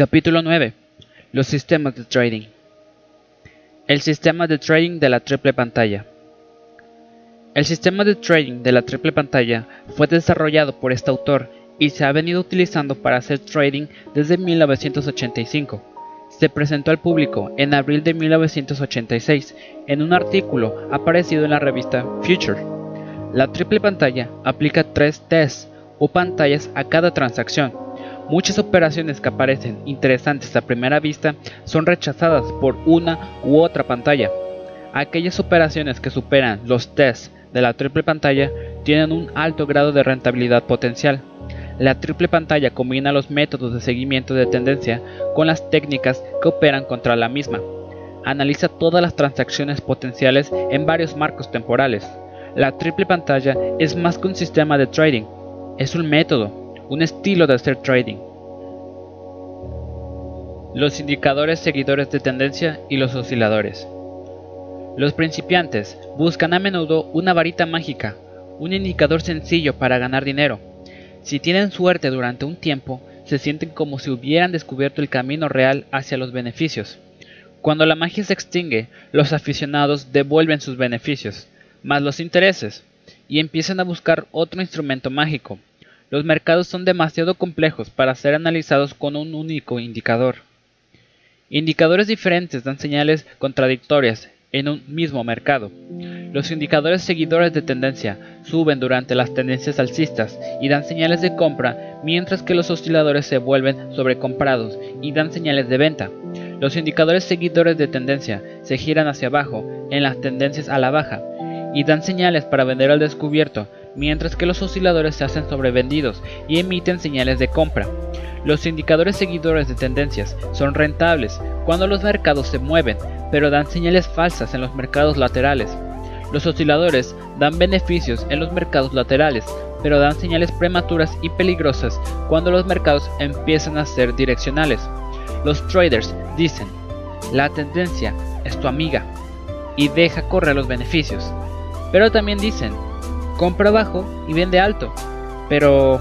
Capítulo 9. Los sistemas de trading. El sistema de trading de la triple pantalla. El sistema de trading de la triple pantalla fue desarrollado por este autor y se ha venido utilizando para hacer trading desde 1985. Se presentó al público en abril de 1986 en un artículo aparecido en la revista Future. La triple pantalla aplica tres tests o pantallas a cada transacción Muchas operaciones que aparecen interesantes a primera vista son rechazadas por una u otra pantalla. Aquellas operaciones que superan los tests de la triple pantalla tienen un alto grado de rentabilidad potencial. La triple pantalla combina los métodos de seguimiento de tendencia con las técnicas que operan contra la misma. Analiza todas las transacciones potenciales en varios marcos temporales. La triple pantalla es más que un sistema de trading, es un método, un estilo de hacer trading. Los indicadores seguidores de tendencia y los osciladores. Los principiantes buscan a menudo una varita mágica, un indicador sencillo para ganar dinero. Si tienen suerte durante un tiempo, se sienten como si hubieran descubierto el camino real hacia los beneficios. Cuando la magia se extingue, los aficionados devuelven sus beneficios, más los intereses, y empiezan a buscar otro instrumento mágico, los mercados son demasiado complejos para ser analizados con un único indicador. Indicadores diferentes dan señales contradictorias en un mismo mercado. Los indicadores seguidores de tendencia suben durante las tendencias alcistas y dan señales de compra, mientras que los osciladores se vuelven sobrecomprados y dan señales de venta. Los indicadores seguidores de tendencia se giran hacia abajo en las tendencias a la baja y dan señales para vender al descubierto, mientras que los osciladores se hacen sobrevendidos y emiten señales de compra. Los indicadores seguidores de tendencias son rentables cuando los mercados se mueven, pero dan señales falsas en los mercados laterales. Los osciladores dan beneficios en los mercados laterales, pero dan señales prematuras y peligrosas cuando los mercados empiezan a ser direccionales. Los traders dicen, la tendencia es tu amiga y deja correr los beneficios. Pero también dicen, compra bajo y vende alto. Pero,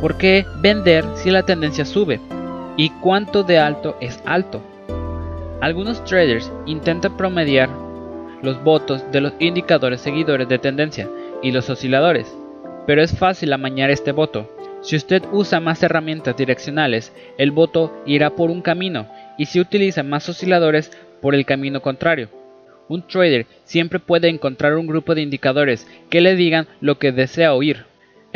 ¿por qué vender si la tendencia sube? ¿Y cuánto de alto es alto? Algunos traders intentan promediar los votos de los indicadores seguidores de tendencia y los osciladores, pero es fácil amañar este voto. Si usted usa más herramientas direccionales, el voto irá por un camino y si utiliza más osciladores, por el camino contrario. Un trader siempre puede encontrar un grupo de indicadores que le digan lo que desea oír.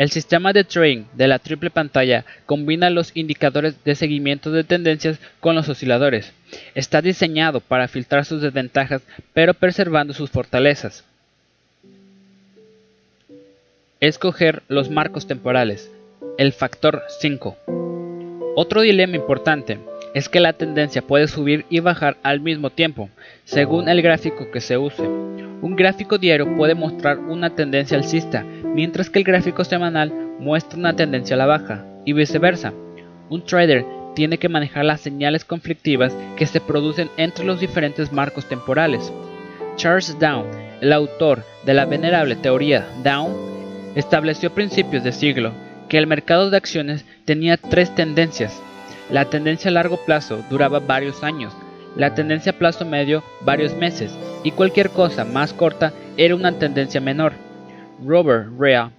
El sistema de trading de la triple pantalla combina los indicadores de seguimiento de tendencias con los osciladores. Está diseñado para filtrar sus desventajas pero preservando sus fortalezas. Escoger los marcos temporales. El factor 5. Otro dilema importante es que la tendencia puede subir y bajar al mismo tiempo, según el gráfico que se use. Un gráfico diario puede mostrar una tendencia alcista, mientras que el gráfico semanal muestra una tendencia a la baja, y viceversa. Un trader tiene que manejar las señales conflictivas que se producen entre los diferentes marcos temporales. Charles Down, el autor de la venerable teoría Down, estableció a principios de siglo que el mercado de acciones tenía tres tendencias, la tendencia a largo plazo duraba varios años, la tendencia a plazo medio varios meses y cualquier cosa más corta era una tendencia menor. Robert Rea,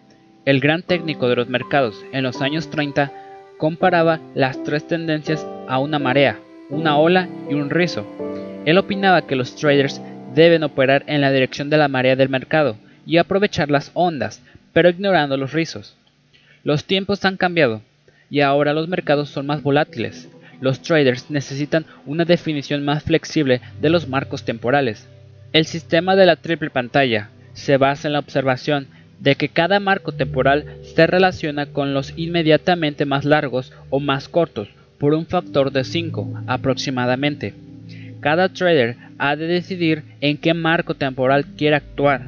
el gran técnico de los mercados en los años 30, comparaba las tres tendencias a una marea, una ola y un rizo. Él opinaba que los traders deben operar en la dirección de la marea del mercado y aprovechar las ondas, pero ignorando los rizos. Los tiempos han cambiado y ahora los mercados son más volátiles. Los traders necesitan una definición más flexible de los marcos temporales. El sistema de la triple pantalla se basa en la observación de que cada marco temporal se relaciona con los inmediatamente más largos o más cortos por un factor de 5 aproximadamente. Cada trader ha de decidir en qué marco temporal quiere actuar.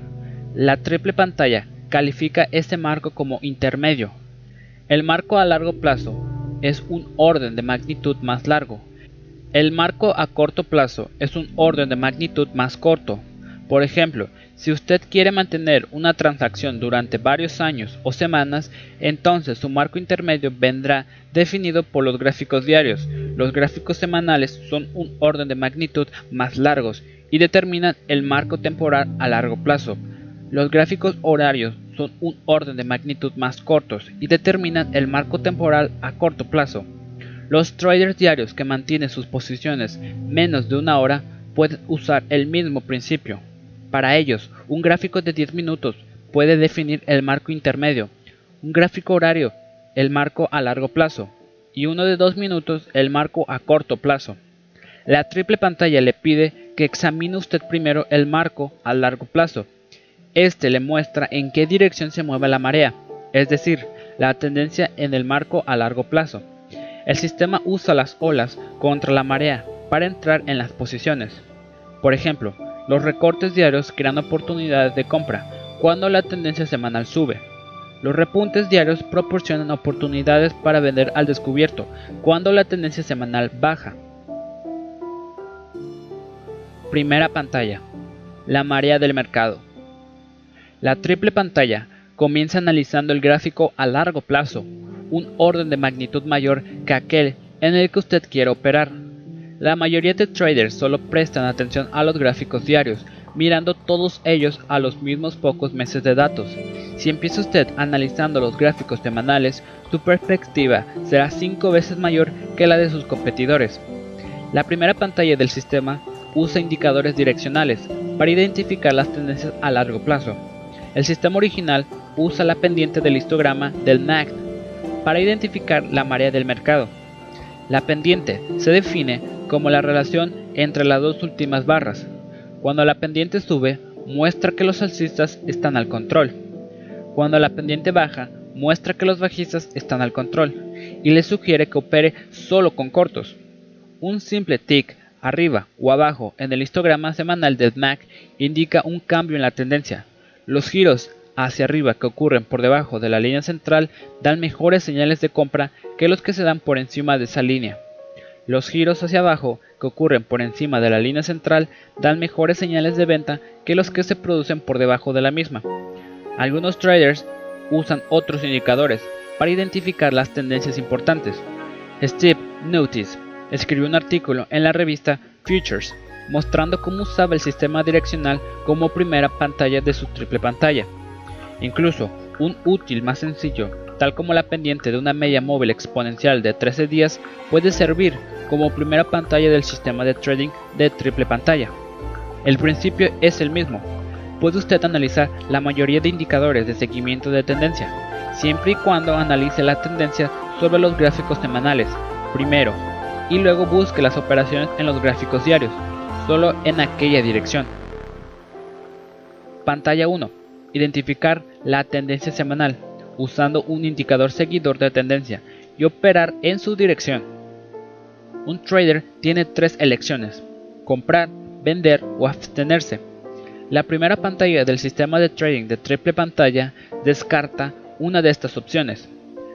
La triple pantalla califica este marco como intermedio, el marco a largo plazo es un orden de magnitud más largo. El marco a corto plazo es un orden de magnitud más corto. Por ejemplo, si usted quiere mantener una transacción durante varios años o semanas, entonces su marco intermedio vendrá definido por los gráficos diarios. Los gráficos semanales son un orden de magnitud más largos y determinan el marco temporal a largo plazo. Los gráficos horarios son un orden de magnitud más cortos y determinan el marco temporal a corto plazo. Los traders diarios que mantienen sus posiciones menos de una hora pueden usar el mismo principio. Para ellos, un gráfico de 10 minutos puede definir el marco intermedio, un gráfico horario el marco a largo plazo y uno de 2 minutos el marco a corto plazo. La triple pantalla le pide que examine usted primero el marco a largo plazo. Este le muestra en qué dirección se mueve la marea, es decir, la tendencia en el marco a largo plazo. El sistema usa las olas contra la marea para entrar en las posiciones. Por ejemplo, los recortes diarios crean oportunidades de compra cuando la tendencia semanal sube. Los repuntes diarios proporcionan oportunidades para vender al descubierto cuando la tendencia semanal baja. Primera pantalla. La marea del mercado. La triple pantalla comienza analizando el gráfico a largo plazo, un orden de magnitud mayor que aquel en el que usted quiere operar. La mayoría de traders solo prestan atención a los gráficos diarios, mirando todos ellos a los mismos pocos meses de datos. Si empieza usted analizando los gráficos semanales, su perspectiva será 5 veces mayor que la de sus competidores. La primera pantalla del sistema usa indicadores direccionales para identificar las tendencias a largo plazo. El sistema original usa la pendiente del histograma del MACD para identificar la marea del mercado. La pendiente se define como la relación entre las dos últimas barras. Cuando la pendiente sube, muestra que los alcistas están al control. Cuando la pendiente baja, muestra que los bajistas están al control y le sugiere que opere solo con cortos. Un simple tick arriba o abajo en el histograma semanal del MAC indica un cambio en la tendencia. Los giros hacia arriba que ocurren por debajo de la línea central dan mejores señales de compra que los que se dan por encima de esa línea. Los giros hacia abajo que ocurren por encima de la línea central dan mejores señales de venta que los que se producen por debajo de la misma. Algunos traders usan otros indicadores para identificar las tendencias importantes. Steve Notice escribió un artículo en la revista Futures mostrando cómo usaba el sistema direccional como primera pantalla de su triple pantalla. Incluso un útil más sencillo tal como la pendiente de una media móvil exponencial de 13 días, puede servir como primera pantalla del sistema de trading de triple pantalla. El principio es el mismo. Puede usted analizar la mayoría de indicadores de seguimiento de tendencia, siempre y cuando analice la tendencia sobre los gráficos semanales, primero, y luego busque las operaciones en los gráficos diarios, solo en aquella dirección. Pantalla 1. Identificar la tendencia semanal usando un indicador seguidor de tendencia y operar en su dirección. Un trader tiene tres elecciones, comprar, vender o abstenerse. La primera pantalla del sistema de trading de triple pantalla descarta una de estas opciones.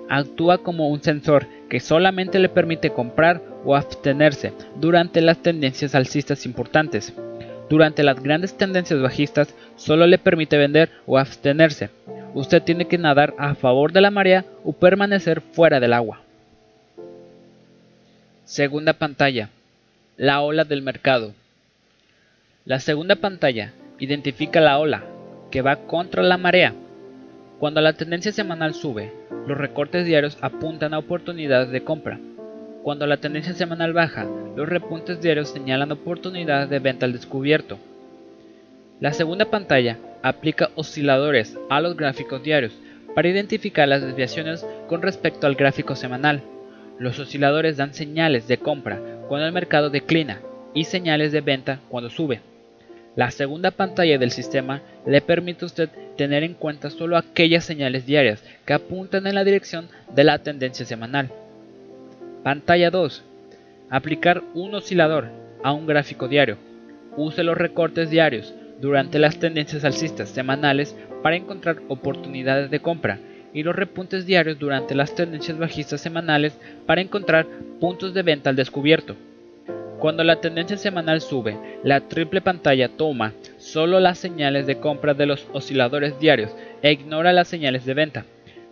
Actúa como un sensor que solamente le permite comprar o abstenerse durante las tendencias alcistas importantes. Durante las grandes tendencias bajistas solo le permite vender o abstenerse usted tiene que nadar a favor de la marea o permanecer fuera del agua. Segunda pantalla. La ola del mercado. La segunda pantalla identifica la ola, que va contra la marea. Cuando la tendencia semanal sube, los recortes diarios apuntan a oportunidades de compra. Cuando la tendencia semanal baja, los repuntes diarios señalan oportunidades de venta al descubierto. La segunda pantalla aplica osciladores a los gráficos diarios para identificar las desviaciones con respecto al gráfico semanal. Los osciladores dan señales de compra cuando el mercado declina y señales de venta cuando sube. La segunda pantalla del sistema le permite a usted tener en cuenta solo aquellas señales diarias que apuntan en la dirección de la tendencia semanal. Pantalla 2. Aplicar un oscilador a un gráfico diario. Use los recortes diarios durante las tendencias alcistas semanales para encontrar oportunidades de compra y los repuntes diarios durante las tendencias bajistas semanales para encontrar puntos de venta al descubierto. Cuando la tendencia semanal sube, la triple pantalla toma solo las señales de compra de los osciladores diarios e ignora las señales de venta.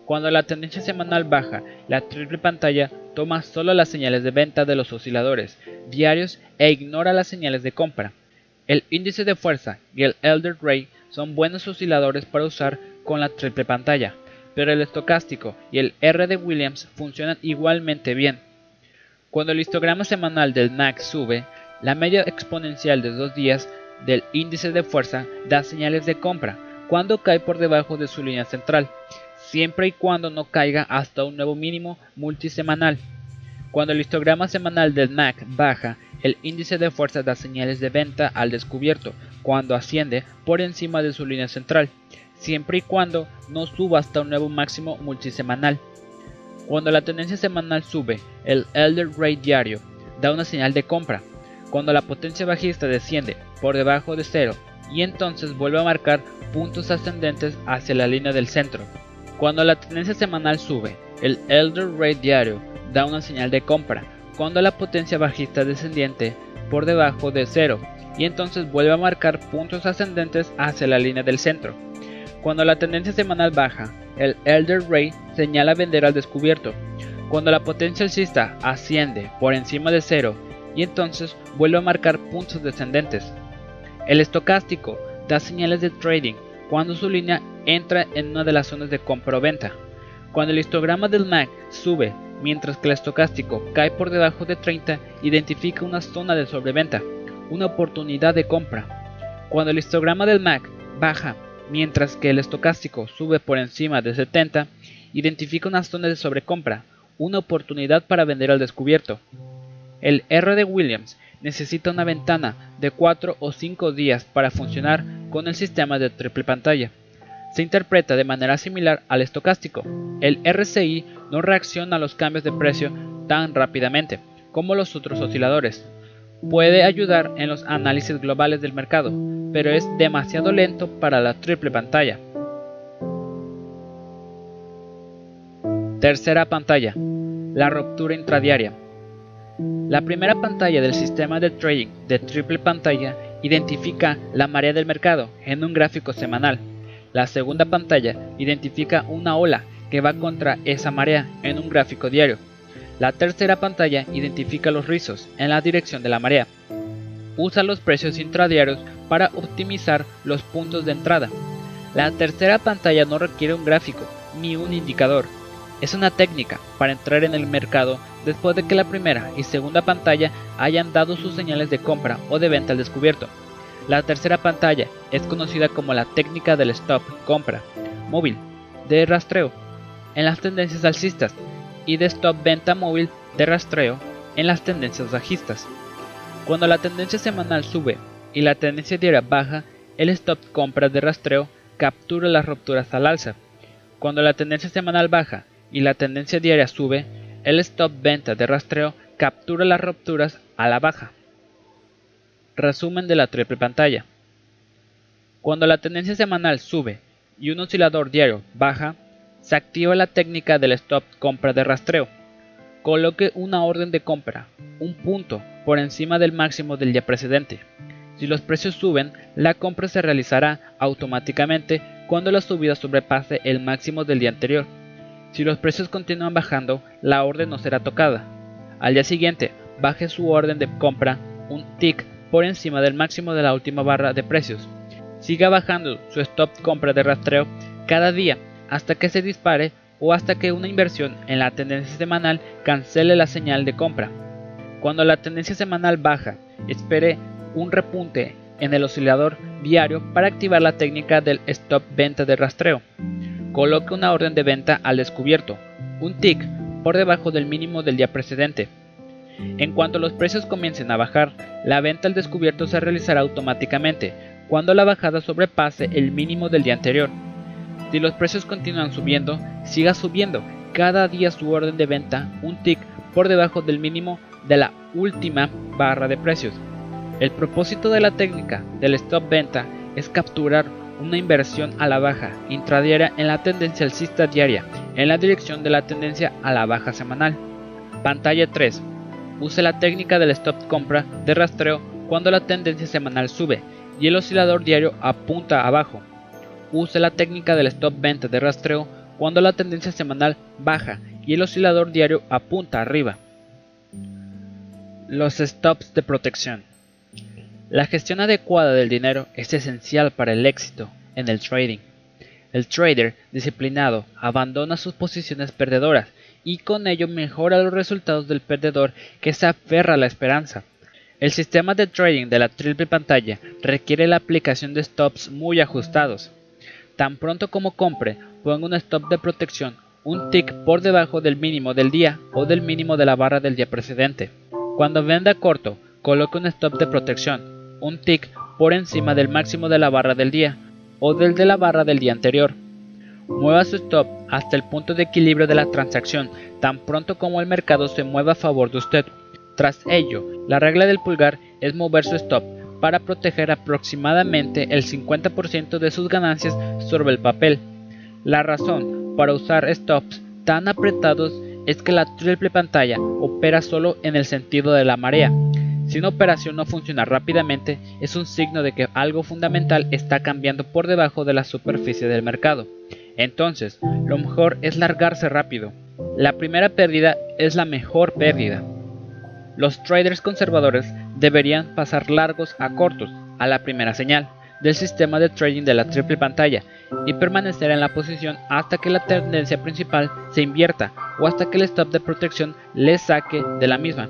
Cuando la tendencia semanal baja, la triple pantalla toma solo las señales de venta de los osciladores diarios e ignora las señales de compra. El índice de fuerza y el Elder Ray son buenos osciladores para usar con la triple pantalla, pero el estocástico y el R de Williams funcionan igualmente bien. Cuando el histograma semanal del MAC sube, la media exponencial de dos días del índice de fuerza da señales de compra cuando cae por debajo de su línea central, siempre y cuando no caiga hasta un nuevo mínimo multisemanal. Cuando el histograma semanal del MAC baja, el índice de fuerza da señales de venta al descubierto cuando asciende por encima de su línea central, siempre y cuando no suba hasta un nuevo máximo multisemanal. Cuando la tendencia semanal sube, el Elder Ray diario da una señal de compra. Cuando la potencia bajista desciende por debajo de cero y entonces vuelve a marcar puntos ascendentes hacia la línea del centro. Cuando la tendencia semanal sube, el Elder Ray diario da una señal de compra cuando la potencia bajista descendiente por debajo de cero y entonces vuelve a marcar puntos ascendentes hacia la línea del centro. Cuando la tendencia semanal baja, el Elder Ray señala vender al descubierto. Cuando la potencia alcista asciende por encima de cero y entonces vuelve a marcar puntos descendentes. El estocástico da señales de trading cuando su línea entra en una de las zonas de compra o venta. Cuando el histograma del MAC sube mientras que el estocástico cae por debajo de 30, identifica una zona de sobreventa, una oportunidad de compra. Cuando el histograma del MAC baja mientras que el estocástico sube por encima de 70, identifica una zona de sobrecompra, una oportunidad para vender al descubierto. El R de Williams necesita una ventana de 4 o 5 días para funcionar con el sistema de triple pantalla se interpreta de manera similar al estocástico. El RCI no reacciona a los cambios de precio tan rápidamente como los otros osciladores. Puede ayudar en los análisis globales del mercado, pero es demasiado lento para la triple pantalla. Tercera pantalla. La ruptura intradiaria. La primera pantalla del sistema de trading de triple pantalla identifica la marea del mercado en un gráfico semanal. La segunda pantalla identifica una ola que va contra esa marea en un gráfico diario. La tercera pantalla identifica los rizos en la dirección de la marea. Usa los precios intradiarios para optimizar los puntos de entrada. La tercera pantalla no requiere un gráfico ni un indicador. Es una técnica para entrar en el mercado después de que la primera y segunda pantalla hayan dado sus señales de compra o de venta al descubierto. La tercera pantalla es conocida como la técnica del stop compra móvil de rastreo en las tendencias alcistas y de stop venta móvil de rastreo en las tendencias bajistas. Cuando la tendencia semanal sube y la tendencia diaria baja, el stop compra de rastreo captura las rupturas al alza. Cuando la tendencia semanal baja y la tendencia diaria sube, el stop venta de rastreo captura las rupturas a la baja. Resumen de la triple pantalla. Cuando la tendencia semanal sube y un oscilador diario baja, se activa la técnica del stop compra de rastreo. Coloque una orden de compra, un punto, por encima del máximo del día precedente. Si los precios suben, la compra se realizará automáticamente cuando la subida sobrepase el máximo del día anterior. Si los precios continúan bajando, la orden no será tocada. Al día siguiente, baje su orden de compra un tick por encima del máximo de la última barra de precios. Siga bajando su stop compra de rastreo cada día hasta que se dispare o hasta que una inversión en la tendencia semanal cancele la señal de compra. Cuando la tendencia semanal baja, espere un repunte en el oscilador diario para activar la técnica del stop venta de rastreo. Coloque una orden de venta al descubierto, un tick por debajo del mínimo del día precedente. En cuanto los precios comiencen a bajar, la venta al descubierto se realizará automáticamente cuando la bajada sobrepase el mínimo del día anterior. Si los precios continúan subiendo, siga subiendo cada día su orden de venta un tick por debajo del mínimo de la última barra de precios. El propósito de la técnica del stop venta es capturar una inversión a la baja intradiaria en la tendencia alcista diaria en la dirección de la tendencia a la baja semanal. Pantalla 3. Use la técnica del stop compra de rastreo cuando la tendencia semanal sube y el oscilador diario apunta abajo. Use la técnica del stop venta de rastreo cuando la tendencia semanal baja y el oscilador diario apunta arriba. Los stops de protección. La gestión adecuada del dinero es esencial para el éxito en el trading. El trader disciplinado abandona sus posiciones perdedoras y con ello mejora los resultados del perdedor que se aferra a la esperanza. El sistema de trading de la triple pantalla requiere la aplicación de stops muy ajustados. Tan pronto como compre, ponga un stop de protección un tick por debajo del mínimo del día o del mínimo de la barra del día precedente. Cuando venda corto, coloque un stop de protección, un tick por encima del máximo de la barra del día o del de la barra del día anterior. Mueva su stop hasta el punto de equilibrio de la transacción tan pronto como el mercado se mueva a favor de usted. Tras ello, la regla del pulgar es mover su stop para proteger aproximadamente el 50% de sus ganancias sobre el papel. La razón para usar stops tan apretados es que la triple pantalla opera solo en el sentido de la marea. Si una operación no funciona rápidamente, es un signo de que algo fundamental está cambiando por debajo de la superficie del mercado. Entonces, lo mejor es largarse rápido. La primera pérdida es la mejor pérdida. Los traders conservadores deberían pasar largos a cortos a la primera señal del sistema de trading de la triple pantalla y permanecer en la posición hasta que la tendencia principal se invierta o hasta que el stop de protección le saque de la misma.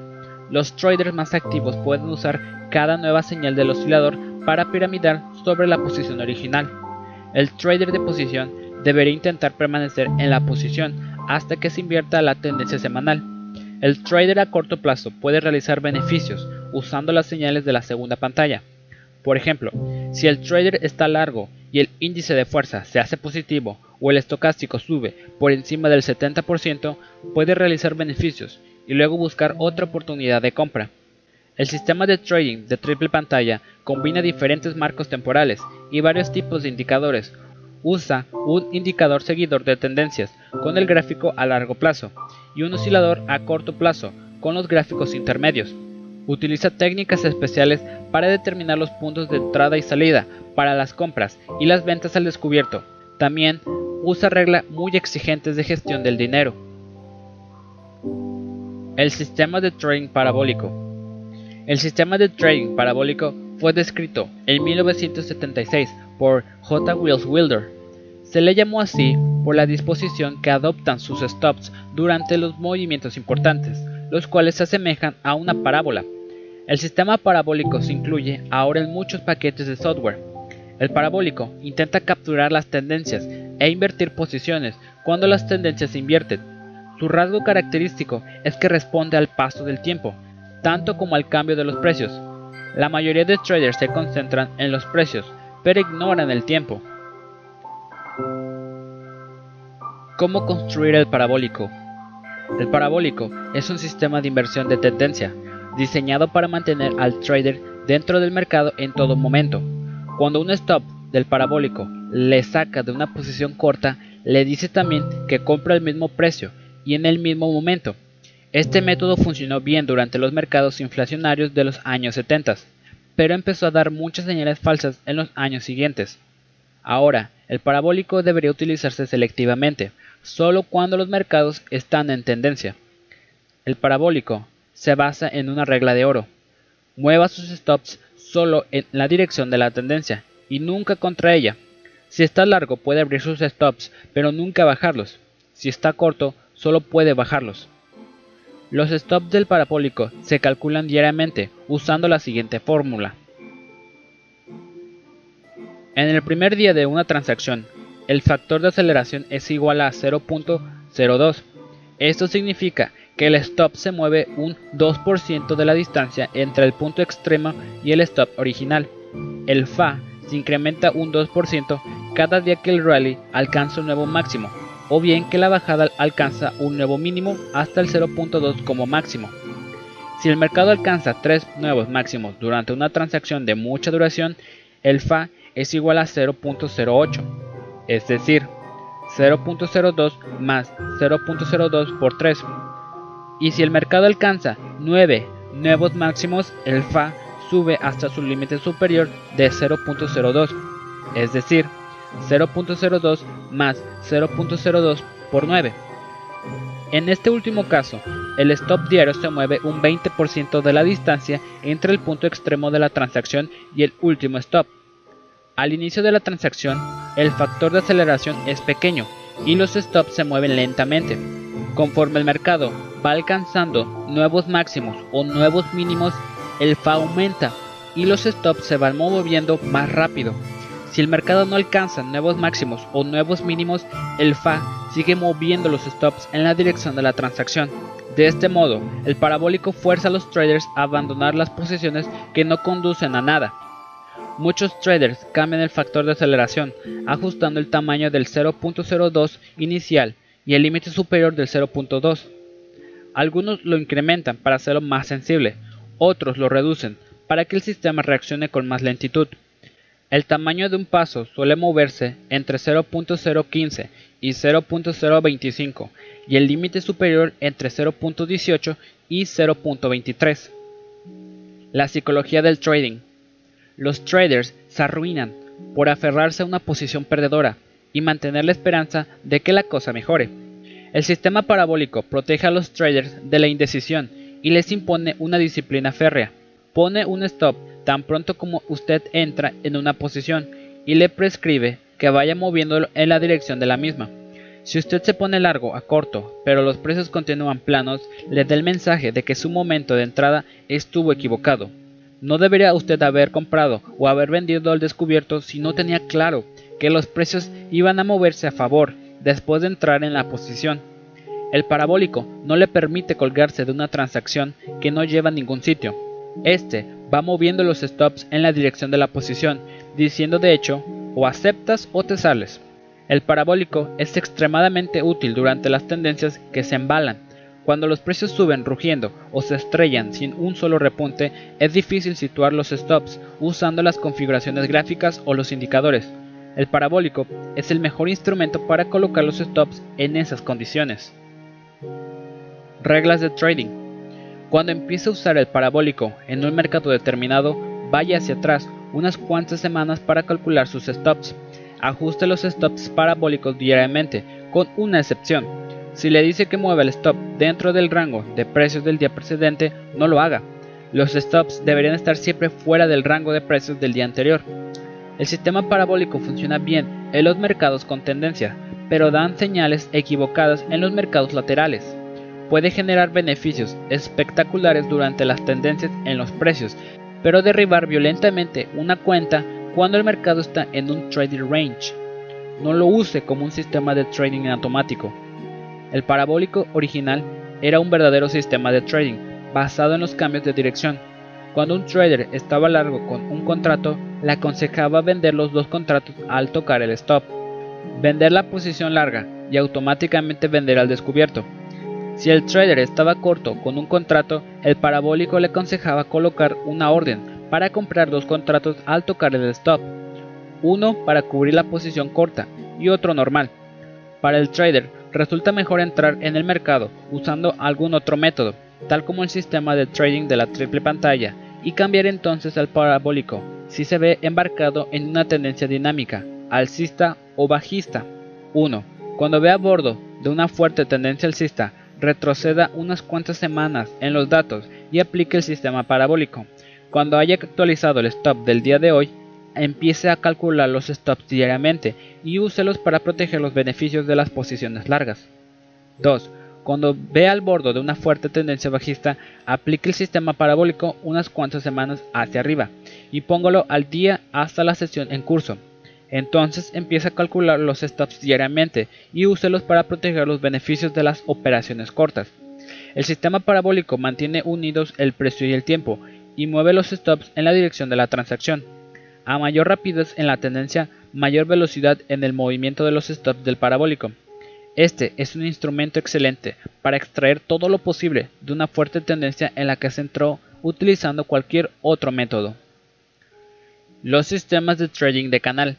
Los traders más activos pueden usar cada nueva señal del oscilador para piramidar sobre la posición original. El trader de posición debería intentar permanecer en la posición hasta que se invierta la tendencia semanal. El trader a corto plazo puede realizar beneficios usando las señales de la segunda pantalla. Por ejemplo, si el trader está largo y el índice de fuerza se hace positivo o el estocástico sube por encima del 70%, puede realizar beneficios y luego buscar otra oportunidad de compra. El sistema de trading de triple pantalla combina diferentes marcos temporales y varios tipos de indicadores. Usa un indicador seguidor de tendencias con el gráfico a largo plazo y un oscilador a corto plazo con los gráficos intermedios. Utiliza técnicas especiales para determinar los puntos de entrada y salida para las compras y las ventas al descubierto. También usa reglas muy exigentes de gestión del dinero. El sistema de trading parabólico. El sistema de trading parabólico fue descrito en 1976 por J. Wills Wilder. Se le llamó así por la disposición que adoptan sus stops durante los movimientos importantes, los cuales se asemejan a una parábola. El sistema parabólico se incluye ahora en muchos paquetes de software. El parabólico intenta capturar las tendencias e invertir posiciones cuando las tendencias se invierten su rasgo característico es que responde al paso del tiempo, tanto como al cambio de los precios. La mayoría de traders se concentran en los precios, pero ignoran el tiempo. ¿Cómo construir el parabólico? El parabólico es un sistema de inversión de tendencia, diseñado para mantener al trader dentro del mercado en todo momento. Cuando un stop del parabólico le saca de una posición corta, le dice también que compra el mismo precio y en el mismo momento. Este método funcionó bien durante los mercados inflacionarios de los años 70, pero empezó a dar muchas señales falsas en los años siguientes. Ahora, el parabólico debería utilizarse selectivamente, solo cuando los mercados están en tendencia. El parabólico se basa en una regla de oro. Mueva sus stops solo en la dirección de la tendencia y nunca contra ella. Si está largo puede abrir sus stops, pero nunca bajarlos. Si está corto, solo puede bajarlos. Los stops del parabólico se calculan diariamente usando la siguiente fórmula. En el primer día de una transacción, el factor de aceleración es igual a 0.02. Esto significa que el stop se mueve un 2% de la distancia entre el punto extremo y el stop original. El FA se incrementa un 2% cada día que el rally alcanza un nuevo máximo o bien que la bajada alcanza un nuevo mínimo hasta el 0.2 como máximo. Si el mercado alcanza tres nuevos máximos durante una transacción de mucha duración, el FA es igual a 0.08, es decir, 0.02 más 0.02 por 3. Y si el mercado alcanza 9 nuevos máximos, el FA sube hasta su límite superior de 0.02, es decir, 0.02 más 0.02 por 9. En este último caso, el stop diario se mueve un 20% de la distancia entre el punto extremo de la transacción y el último stop. Al inicio de la transacción, el factor de aceleración es pequeño y los stops se mueven lentamente. Conforme el mercado va alcanzando nuevos máximos o nuevos mínimos, el FA aumenta y los stops se van moviendo más rápido. Si el mercado no alcanza nuevos máximos o nuevos mínimos, el FA sigue moviendo los stops en la dirección de la transacción. De este modo, el parabólico fuerza a los traders a abandonar las posiciones que no conducen a nada. Muchos traders cambian el factor de aceleración, ajustando el tamaño del 0.02 inicial y el límite superior del 0.2. Algunos lo incrementan para hacerlo más sensible, otros lo reducen para que el sistema reaccione con más lentitud. El tamaño de un paso suele moverse entre 0.015 y 0.025 y el límite superior entre 0.18 y 0.23. La psicología del trading. Los traders se arruinan por aferrarse a una posición perdedora y mantener la esperanza de que la cosa mejore. El sistema parabólico protege a los traders de la indecisión y les impone una disciplina férrea. Pone un stop tan pronto como usted entra en una posición y le prescribe que vaya moviéndolo en la dirección de la misma. Si usted se pone largo a corto, pero los precios continúan planos, le da el mensaje de que su momento de entrada estuvo equivocado. No debería usted haber comprado o haber vendido al descubierto si no tenía claro que los precios iban a moverse a favor después de entrar en la posición. El parabólico no le permite colgarse de una transacción que no lleva a ningún sitio. Este va moviendo los stops en la dirección de la posición, diciendo de hecho, o aceptas o te sales. El parabólico es extremadamente útil durante las tendencias que se embalan. Cuando los precios suben rugiendo o se estrellan sin un solo repunte, es difícil situar los stops usando las configuraciones gráficas o los indicadores. El parabólico es el mejor instrumento para colocar los stops en esas condiciones. Reglas de trading. Cuando empiece a usar el parabólico en un mercado determinado, vaya hacia atrás unas cuantas semanas para calcular sus stops. Ajuste los stops parabólicos diariamente, con una excepción. Si le dice que mueva el stop dentro del rango de precios del día precedente, no lo haga. Los stops deberían estar siempre fuera del rango de precios del día anterior. El sistema parabólico funciona bien en los mercados con tendencia, pero dan señales equivocadas en los mercados laterales puede generar beneficios espectaculares durante las tendencias en los precios, pero derribar violentamente una cuenta cuando el mercado está en un trading range. No lo use como un sistema de trading automático. El parabólico original era un verdadero sistema de trading basado en los cambios de dirección. Cuando un trader estaba largo con un contrato, le aconsejaba vender los dos contratos al tocar el stop, vender la posición larga y automáticamente vender al descubierto. Si el trader estaba corto con un contrato, el parabólico le aconsejaba colocar una orden para comprar dos contratos al tocar el stop, uno para cubrir la posición corta y otro normal. Para el trader resulta mejor entrar en el mercado usando algún otro método, tal como el sistema de trading de la triple pantalla, y cambiar entonces al parabólico si se ve embarcado en una tendencia dinámica, alcista o bajista. 1. Cuando ve a bordo de una fuerte tendencia alcista, retroceda unas cuantas semanas en los datos y aplique el sistema parabólico. Cuando haya actualizado el stop del día de hoy, empiece a calcular los stops diariamente y úselos para proteger los beneficios de las posiciones largas. 2. Cuando vea al borde de una fuerte tendencia bajista, aplique el sistema parabólico unas cuantas semanas hacia arriba y póngalo al día hasta la sesión en curso. Entonces empieza a calcular los stops diariamente y úselos para proteger los beneficios de las operaciones cortas. El sistema parabólico mantiene unidos el precio y el tiempo y mueve los stops en la dirección de la transacción. A mayor rapidez en la tendencia, mayor velocidad en el movimiento de los stops del parabólico. Este es un instrumento excelente para extraer todo lo posible de una fuerte tendencia en la que se entró utilizando cualquier otro método. Los sistemas de trading de canal.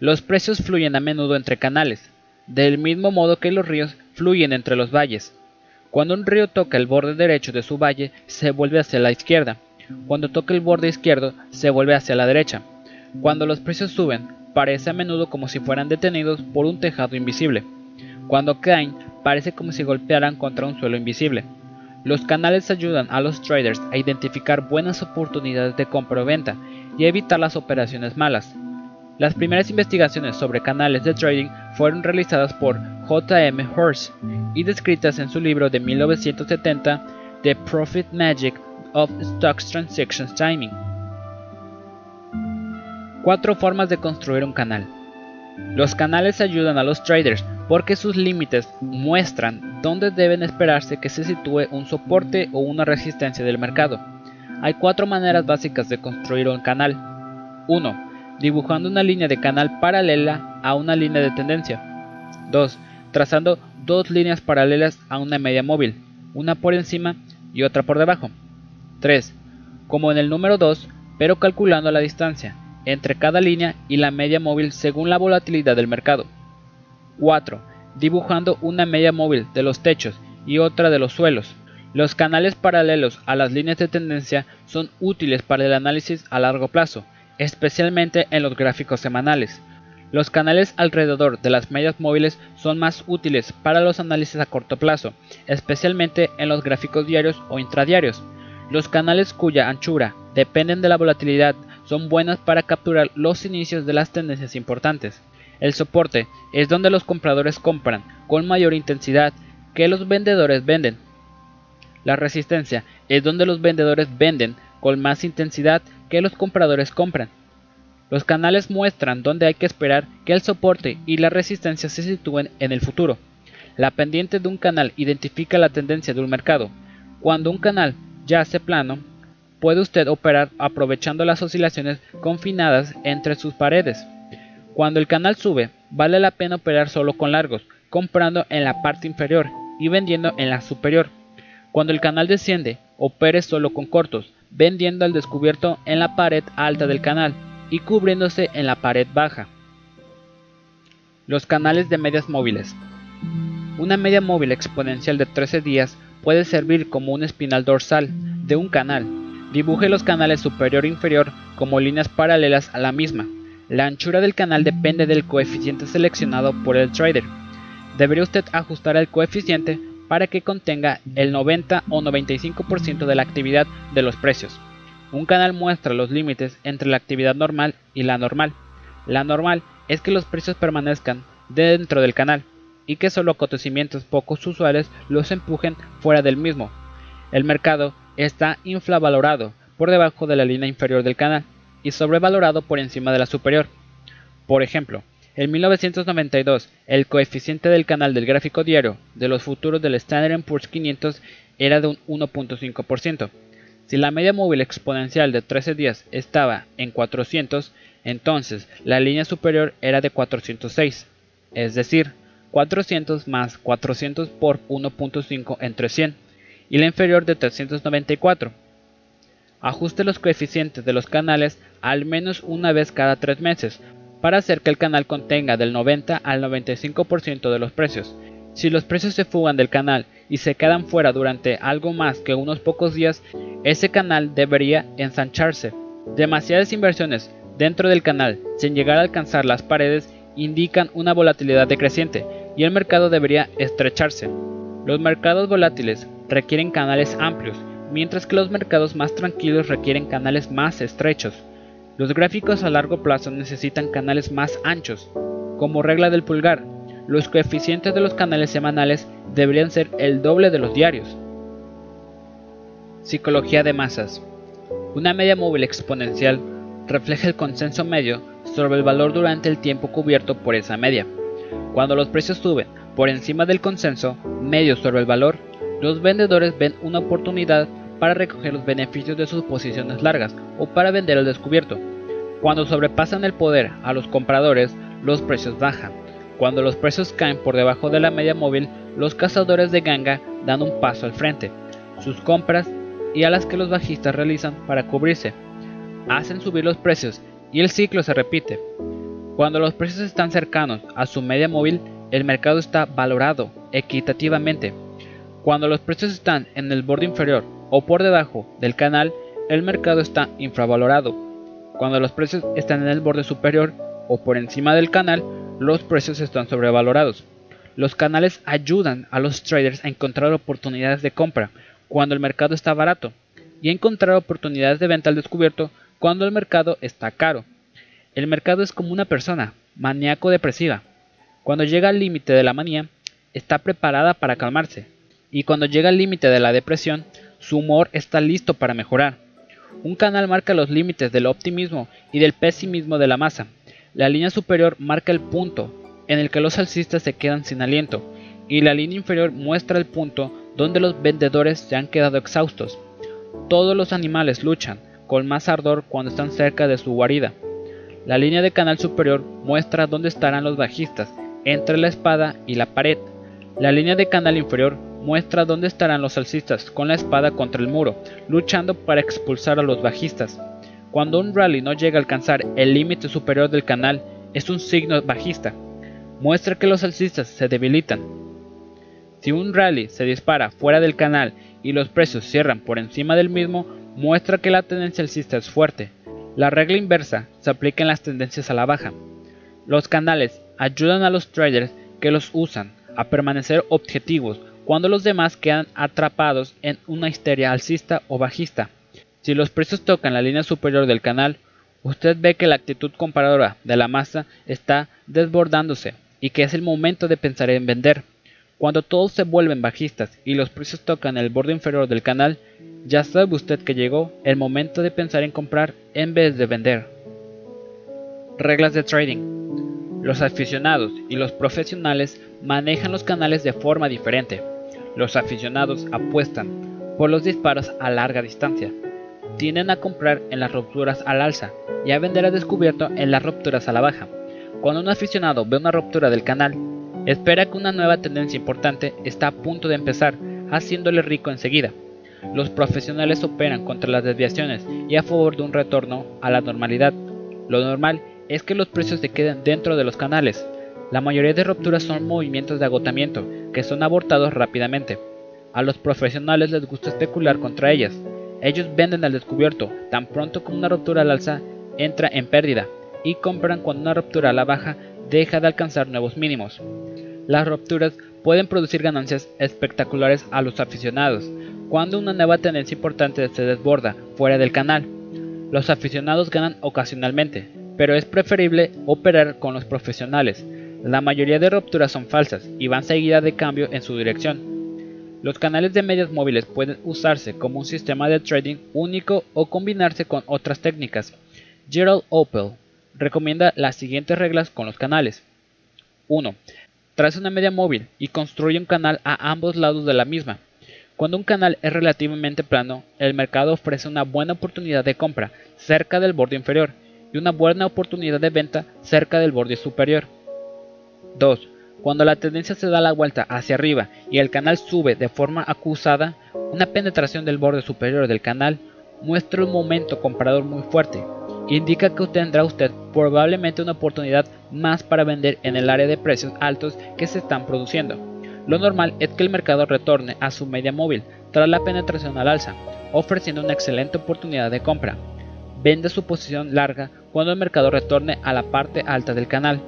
Los precios fluyen a menudo entre canales, del mismo modo que los ríos fluyen entre los valles. Cuando un río toca el borde derecho de su valle, se vuelve hacia la izquierda. Cuando toca el borde izquierdo, se vuelve hacia la derecha. Cuando los precios suben, parece a menudo como si fueran detenidos por un tejado invisible. Cuando caen, parece como si golpearan contra un suelo invisible. Los canales ayudan a los traders a identificar buenas oportunidades de compra o venta y evitar las operaciones malas. Las primeras investigaciones sobre canales de trading fueron realizadas por J.M. Horse y descritas en su libro de 1970 The Profit Magic of Stocks Transactions Timing. Cuatro formas de construir un canal. Los canales ayudan a los traders porque sus límites muestran dónde deben esperarse que se sitúe un soporte o una resistencia del mercado. Hay cuatro maneras básicas de construir un canal. 1. Dibujando una línea de canal paralela a una línea de tendencia. 2. Trazando dos líneas paralelas a una media móvil, una por encima y otra por debajo. 3. Como en el número 2, pero calculando la distancia entre cada línea y la media móvil según la volatilidad del mercado. 4. Dibujando una media móvil de los techos y otra de los suelos. Los canales paralelos a las líneas de tendencia son útiles para el análisis a largo plazo, especialmente en los gráficos semanales. Los canales alrededor de las medias móviles son más útiles para los análisis a corto plazo, especialmente en los gráficos diarios o intradiarios. Los canales cuya anchura dependen de la volatilidad son buenas para capturar los inicios de las tendencias importantes. El soporte es donde los compradores compran con mayor intensidad que los vendedores venden. La resistencia es donde los vendedores venden con más intensidad que los compradores compran. Los canales muestran dónde hay que esperar que el soporte y la resistencia se sitúen en el futuro. La pendiente de un canal identifica la tendencia de un mercado. Cuando un canal yace plano, puede usted operar aprovechando las oscilaciones confinadas entre sus paredes. Cuando el canal sube, vale la pena operar solo con largos, comprando en la parte inferior y vendiendo en la superior. Cuando el canal desciende, opere solo con cortos, vendiendo al descubierto en la pared alta del canal y cubriéndose en la pared baja. Los canales de medias móviles. Una media móvil exponencial de 13 días puede servir como un espinal dorsal de un canal. Dibuje los canales superior e inferior como líneas paralelas a la misma. La anchura del canal depende del coeficiente seleccionado por el trader. Debería usted ajustar el coeficiente para que contenga el 90 o 95% de la actividad de los precios. Un canal muestra los límites entre la actividad normal y la normal. La normal es que los precios permanezcan dentro del canal y que solo acontecimientos pocos usuales los empujen fuera del mismo. El mercado está infravalorado por debajo de la línea inferior del canal y sobrevalorado por encima de la superior. Por ejemplo, en 1992 el coeficiente del canal del gráfico diario de los futuros del Standard Poor's 500 era de un 1.5%. Si la media móvil exponencial de 13 días estaba en 400, entonces la línea superior era de 406, es decir, 400 más 400 por 1.5 entre 100, y la inferior de 394. Ajuste los coeficientes de los canales al menos una vez cada tres meses para hacer que el canal contenga del 90 al 95% de los precios. Si los precios se fugan del canal y se quedan fuera durante algo más que unos pocos días, ese canal debería ensancharse. Demasiadas inversiones dentro del canal sin llegar a alcanzar las paredes indican una volatilidad decreciente y el mercado debería estrecharse. Los mercados volátiles requieren canales amplios mientras que los mercados más tranquilos requieren canales más estrechos. Los gráficos a largo plazo necesitan canales más anchos. Como regla del pulgar, los coeficientes de los canales semanales deberían ser el doble de los diarios. Psicología de masas. Una media móvil exponencial refleja el consenso medio sobre el valor durante el tiempo cubierto por esa media. Cuando los precios suben por encima del consenso medio sobre el valor, los vendedores ven una oportunidad para recoger los beneficios de sus posiciones largas o para vender al descubierto. Cuando sobrepasan el poder a los compradores, los precios bajan. Cuando los precios caen por debajo de la media móvil, los cazadores de ganga dan un paso al frente. Sus compras y a las que los bajistas realizan para cubrirse hacen subir los precios y el ciclo se repite. Cuando los precios están cercanos a su media móvil, el mercado está valorado equitativamente. Cuando los precios están en el borde inferior o por debajo del canal, el mercado está infravalorado. Cuando los precios están en el borde superior o por encima del canal, los precios están sobrevalorados. Los canales ayudan a los traders a encontrar oportunidades de compra cuando el mercado está barato y a encontrar oportunidades de venta al descubierto cuando el mercado está caro. El mercado es como una persona, maníaco depresiva. Cuando llega al límite de la manía, está preparada para calmarse, y cuando llega al límite de la depresión, su humor está listo para mejorar. Un canal marca los límites del optimismo y del pesimismo de la masa. La línea superior marca el punto en el que los alcistas se quedan sin aliento, y la línea inferior muestra el punto donde los vendedores se han quedado exhaustos. Todos los animales luchan con más ardor cuando están cerca de su guarida. La línea de canal superior muestra dónde estarán los bajistas, entre la espada y la pared. La línea de canal inferior muestra dónde estarán los alcistas con la espada contra el muro, luchando para expulsar a los bajistas. Cuando un rally no llega a alcanzar el límite superior del canal, es un signo bajista. Muestra que los alcistas se debilitan. Si un rally se dispara fuera del canal y los precios cierran por encima del mismo, muestra que la tendencia alcista es fuerte. La regla inversa se aplica en las tendencias a la baja. Los canales ayudan a los traders que los usan a permanecer objetivos cuando los demás quedan atrapados en una histeria alcista o bajista. Si los precios tocan la línea superior del canal, usted ve que la actitud comparadora de la masa está desbordándose y que es el momento de pensar en vender. Cuando todos se vuelven bajistas y los precios tocan el borde inferior del canal, ya sabe usted que llegó el momento de pensar en comprar en vez de vender. Reglas de trading. Los aficionados y los profesionales manejan los canales de forma diferente. Los aficionados apuestan por los disparos a larga distancia. Tienden a comprar en las rupturas al alza y a vender a descubierto en las rupturas a la baja. Cuando un aficionado ve una ruptura del canal, Espera que una nueva tendencia importante está a punto de empezar, haciéndole rico enseguida. Los profesionales operan contra las desviaciones y a favor de un retorno a la normalidad. Lo normal es que los precios se queden dentro de los canales. La mayoría de rupturas son movimientos de agotamiento que son abortados rápidamente. A los profesionales les gusta especular contra ellas. Ellos venden al descubierto tan pronto como una ruptura al alza entra en pérdida y compran cuando una ruptura a la baja deja de alcanzar nuevos mínimos. Las rupturas pueden producir ganancias espectaculares a los aficionados cuando una nueva tendencia importante se desborda fuera del canal. Los aficionados ganan ocasionalmente, pero es preferible operar con los profesionales. La mayoría de rupturas son falsas y van seguidas de cambio en su dirección. Los canales de medias móviles pueden usarse como un sistema de trading único o combinarse con otras técnicas. Gerald Opel recomienda las siguientes reglas con los canales. 1. Traza una media móvil y construye un canal a ambos lados de la misma. Cuando un canal es relativamente plano, el mercado ofrece una buena oportunidad de compra cerca del borde inferior y una buena oportunidad de venta cerca del borde superior. 2. Cuando la tendencia se da la vuelta hacia arriba y el canal sube de forma acusada, una penetración del borde superior del canal muestra un momento comprador muy fuerte indica que tendrá usted probablemente una oportunidad más para vender en el área de precios altos que se están produciendo. Lo normal es que el mercado retorne a su media móvil tras la penetración al alza, ofreciendo una excelente oportunidad de compra. Vende su posición larga cuando el mercado retorne a la parte alta del canal.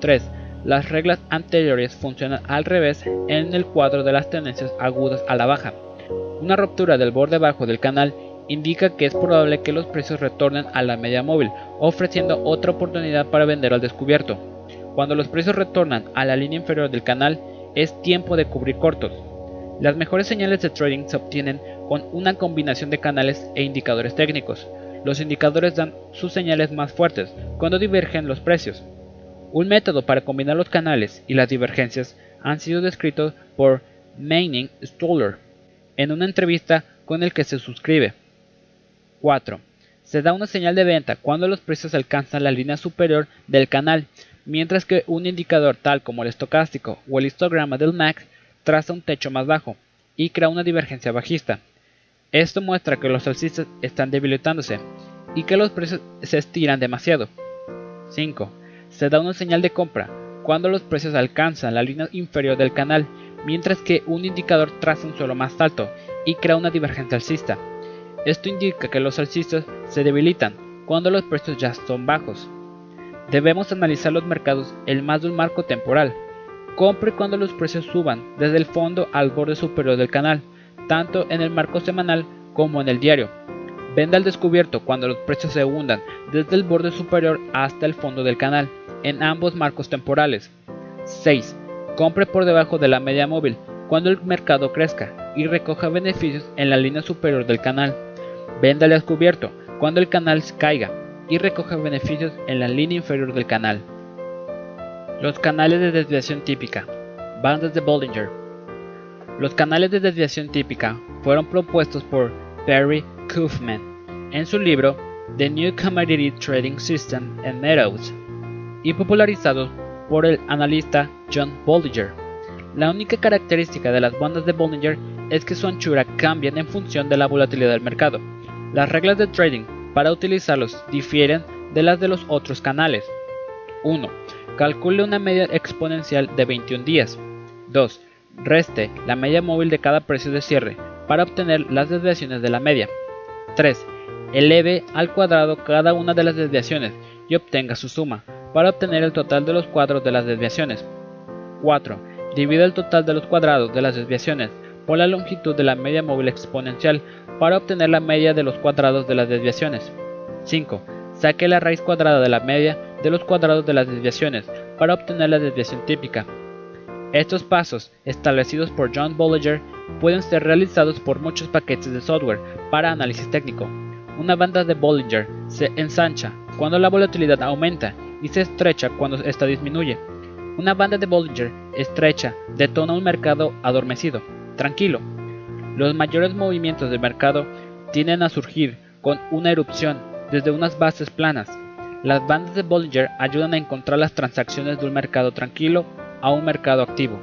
3. Las reglas anteriores funcionan al revés en el cuadro de las tendencias agudas a la baja. Una ruptura del borde bajo del canal indica que es probable que los precios retornen a la media móvil, ofreciendo otra oportunidad para vender al descubierto. Cuando los precios retornan a la línea inferior del canal, es tiempo de cubrir cortos. Las mejores señales de trading se obtienen con una combinación de canales e indicadores técnicos. Los indicadores dan sus señales más fuertes cuando divergen los precios. Un método para combinar los canales y las divergencias han sido descritos por Manning Stoller en una entrevista con el que se suscribe. 4. Se da una señal de venta cuando los precios alcanzan la línea superior del canal, mientras que un indicador tal como el estocástico o el histograma del MAC traza un techo más bajo y crea una divergencia bajista. Esto muestra que los alcistas están debilitándose y que los precios se estiran demasiado. 5. Se da una señal de compra cuando los precios alcanzan la línea inferior del canal, mientras que un indicador traza un suelo más alto y crea una divergencia alcista. Esto indica que los alcistas se debilitan cuando los precios ya son bajos. Debemos analizar los mercados en más de un marco temporal. Compre cuando los precios suban desde el fondo al borde superior del canal, tanto en el marco semanal como en el diario. Venda al descubierto cuando los precios se hundan desde el borde superior hasta el fondo del canal, en ambos marcos temporales. 6. Compre por debajo de la media móvil cuando el mercado crezca y recoja beneficios en la línea superior del canal. Venda al descubierto cuando el canal caiga y recoja beneficios en la línea inferior del canal. Los canales de desviación típica. Bandas de Bollinger. Los canales de desviación típica fueron propuestos por Perry Kaufman en su libro The New Commodity Trading System and Methods y popularizados por el analista John Bollinger. La única característica de las bandas de Bollinger es que su anchura cambia en función de la volatilidad del mercado. Las reglas de trading para utilizarlos difieren de las de los otros canales. 1. Calcule una media exponencial de 21 días. 2. Reste la media móvil de cada precio de cierre para obtener las desviaciones de la media. 3. Eleve al cuadrado cada una de las desviaciones y obtenga su suma para obtener el total de los cuadros de las desviaciones. 4. Divide el total de los cuadrados de las desviaciones por la longitud de la media móvil exponencial para obtener la media de los cuadrados de las desviaciones. 5. Saque la raíz cuadrada de la media de los cuadrados de las desviaciones para obtener la desviación típica. Estos pasos, establecidos por John Bollinger, pueden ser realizados por muchos paquetes de software para análisis técnico. Una banda de Bollinger se ensancha cuando la volatilidad aumenta y se estrecha cuando esta disminuye. Una banda de Bollinger estrecha detona un mercado adormecido, tranquilo. Los mayores movimientos del mercado tienden a surgir con una erupción desde unas bases planas. Las bandas de Bollinger ayudan a encontrar las transacciones de un mercado tranquilo a un mercado activo.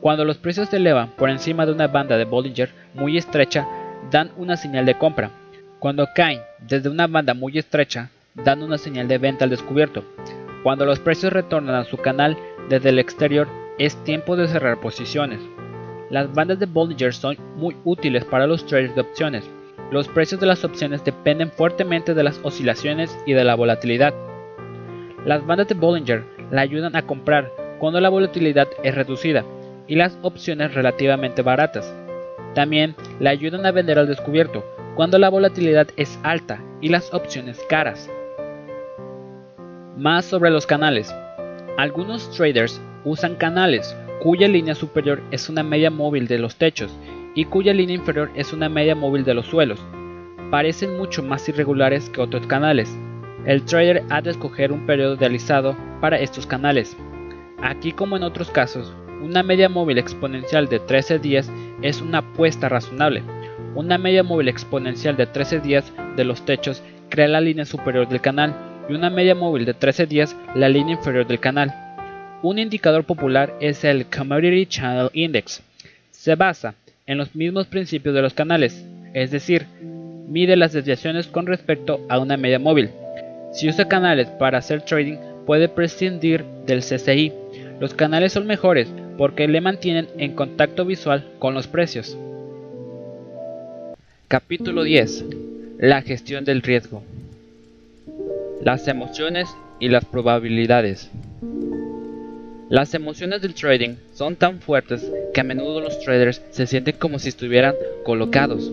Cuando los precios se elevan por encima de una banda de Bollinger muy estrecha, dan una señal de compra. Cuando caen desde una banda muy estrecha, dan una señal de venta al descubierto. Cuando los precios retornan a su canal desde el exterior, es tiempo de cerrar posiciones. Las bandas de Bollinger son muy útiles para los traders de opciones. Los precios de las opciones dependen fuertemente de las oscilaciones y de la volatilidad. Las bandas de Bollinger la ayudan a comprar cuando la volatilidad es reducida y las opciones relativamente baratas. También le ayudan a vender al descubierto cuando la volatilidad es alta y las opciones caras. Más sobre los canales. Algunos traders usan canales cuya línea superior es una media móvil de los techos y cuya línea inferior es una media móvil de los suelos. Parecen mucho más irregulares que otros canales. El trader ha de escoger un periodo de alisado para estos canales. Aquí como en otros casos, una media móvil exponencial de 13 días es una apuesta razonable. Una media móvil exponencial de 13 días de los techos crea la línea superior del canal y una media móvil de 13 días la línea inferior del canal. Un indicador popular es el Commodity Channel Index. Se basa en los mismos principios de los canales, es decir, mide las desviaciones con respecto a una media móvil. Si usa canales para hacer trading, puede prescindir del CCI. Los canales son mejores porque le mantienen en contacto visual con los precios. Capítulo 10. La gestión del riesgo las emociones y las probabilidades. Las emociones del trading son tan fuertes que a menudo los traders se sienten como si estuvieran colocados.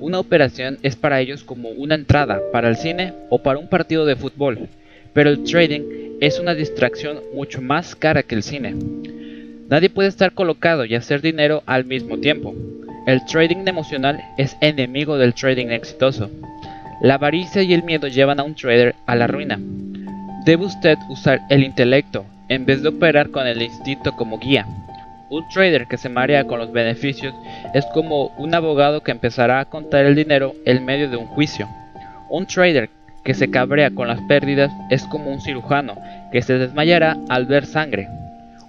Una operación es para ellos como una entrada para el cine o para un partido de fútbol, pero el trading es una distracción mucho más cara que el cine. Nadie puede estar colocado y hacer dinero al mismo tiempo. El trading emocional es enemigo del trading exitoso. La avaricia y el miedo llevan a un trader a la ruina. Debe usted usar el intelecto en vez de operar con el instinto como guía. Un trader que se marea con los beneficios es como un abogado que empezará a contar el dinero en medio de un juicio. Un trader que se cabrea con las pérdidas es como un cirujano que se desmayará al ver sangre.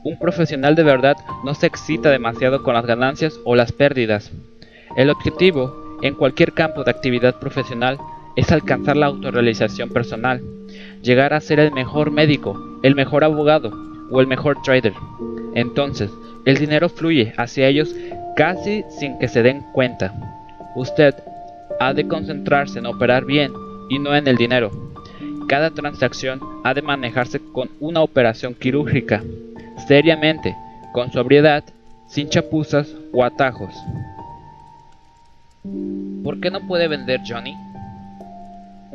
Un profesional de verdad no se excita demasiado con las ganancias o las pérdidas. El objetivo en cualquier campo de actividad profesional es alcanzar la autorrealización personal, llegar a ser el mejor médico, el mejor abogado o el mejor trader. Entonces, el dinero fluye hacia ellos casi sin que se den cuenta. Usted ha de concentrarse en operar bien y no en el dinero. Cada transacción ha de manejarse con una operación quirúrgica, seriamente, con sobriedad, sin chapuzas o atajos. ¿Por qué no puede vender Johnny?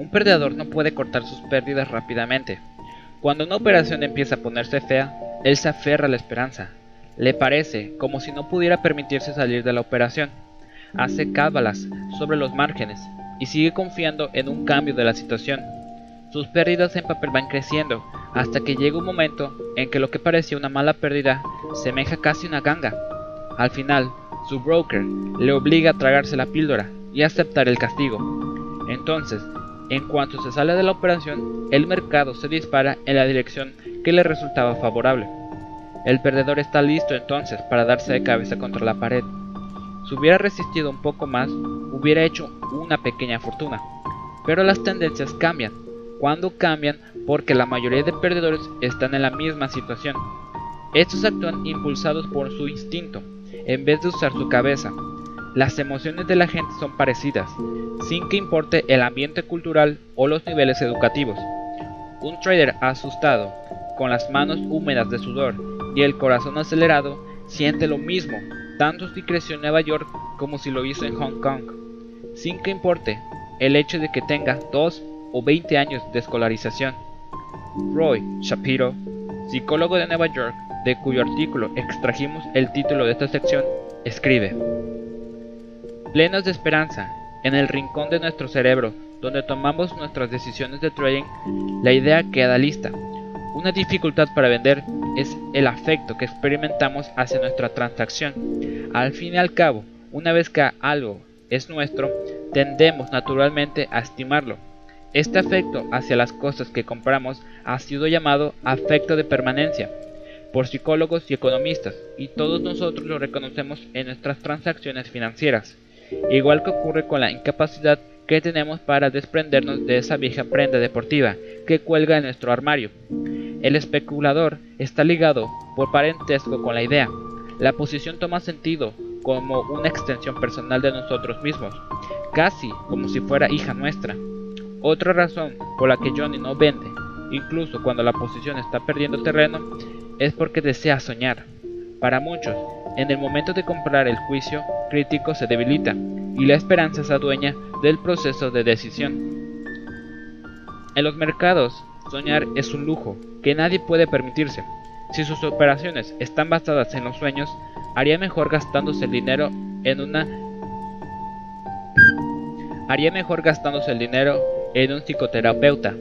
Un perdedor no puede cortar sus pérdidas rápidamente. Cuando una operación empieza a ponerse fea, él se aferra a la esperanza. Le parece como si no pudiera permitirse salir de la operación. Hace cábalas sobre los márgenes y sigue confiando en un cambio de la situación. Sus pérdidas en papel van creciendo hasta que llega un momento en que lo que parecía una mala pérdida semeja casi una ganga. Al final, su broker le obliga a tragarse la píldora y aceptar el castigo. Entonces, en cuanto se sale de la operación, el mercado se dispara en la dirección que le resultaba favorable. El perdedor está listo entonces para darse de cabeza contra la pared. Si hubiera resistido un poco más, hubiera hecho una pequeña fortuna. Pero las tendencias cambian. Cuando cambian, porque la mayoría de perdedores están en la misma situación. Estos actúan impulsados por su instinto, en vez de usar su cabeza. Las emociones de la gente son parecidas, sin que importe el ambiente cultural o los niveles educativos. Un trader asustado, con las manos húmedas de sudor y el corazón acelerado, siente lo mismo, tanto si creció en Nueva York como si lo hizo en Hong Kong, sin que importe el hecho de que tenga 2 o 20 años de escolarización. Roy Shapiro, psicólogo de Nueva York, de cuyo artículo extrajimos el título de esta sección, escribe Plenos de esperanza, en el rincón de nuestro cerebro, donde tomamos nuestras decisiones de trading, la idea queda lista. Una dificultad para vender es el afecto que experimentamos hacia nuestra transacción. Al fin y al cabo, una vez que algo es nuestro, tendemos naturalmente a estimarlo. Este afecto hacia las cosas que compramos ha sido llamado afecto de permanencia por psicólogos y economistas, y todos nosotros lo reconocemos en nuestras transacciones financieras igual que ocurre con la incapacidad que tenemos para desprendernos de esa vieja prenda deportiva que cuelga en nuestro armario. El especulador está ligado por parentesco con la idea. La posición toma sentido como una extensión personal de nosotros mismos, casi como si fuera hija nuestra. Otra razón por la que Johnny no vende, incluso cuando la posición está perdiendo terreno, es porque desea soñar. Para muchos, en el momento de comprar el juicio crítico se debilita y la esperanza se adueña del proceso de decisión. En los mercados, soñar es un lujo que nadie puede permitirse. Si sus operaciones están basadas en los sueños, haría mejor gastándose el dinero en una haría mejor gastándose el dinero en un psicoterapeuta.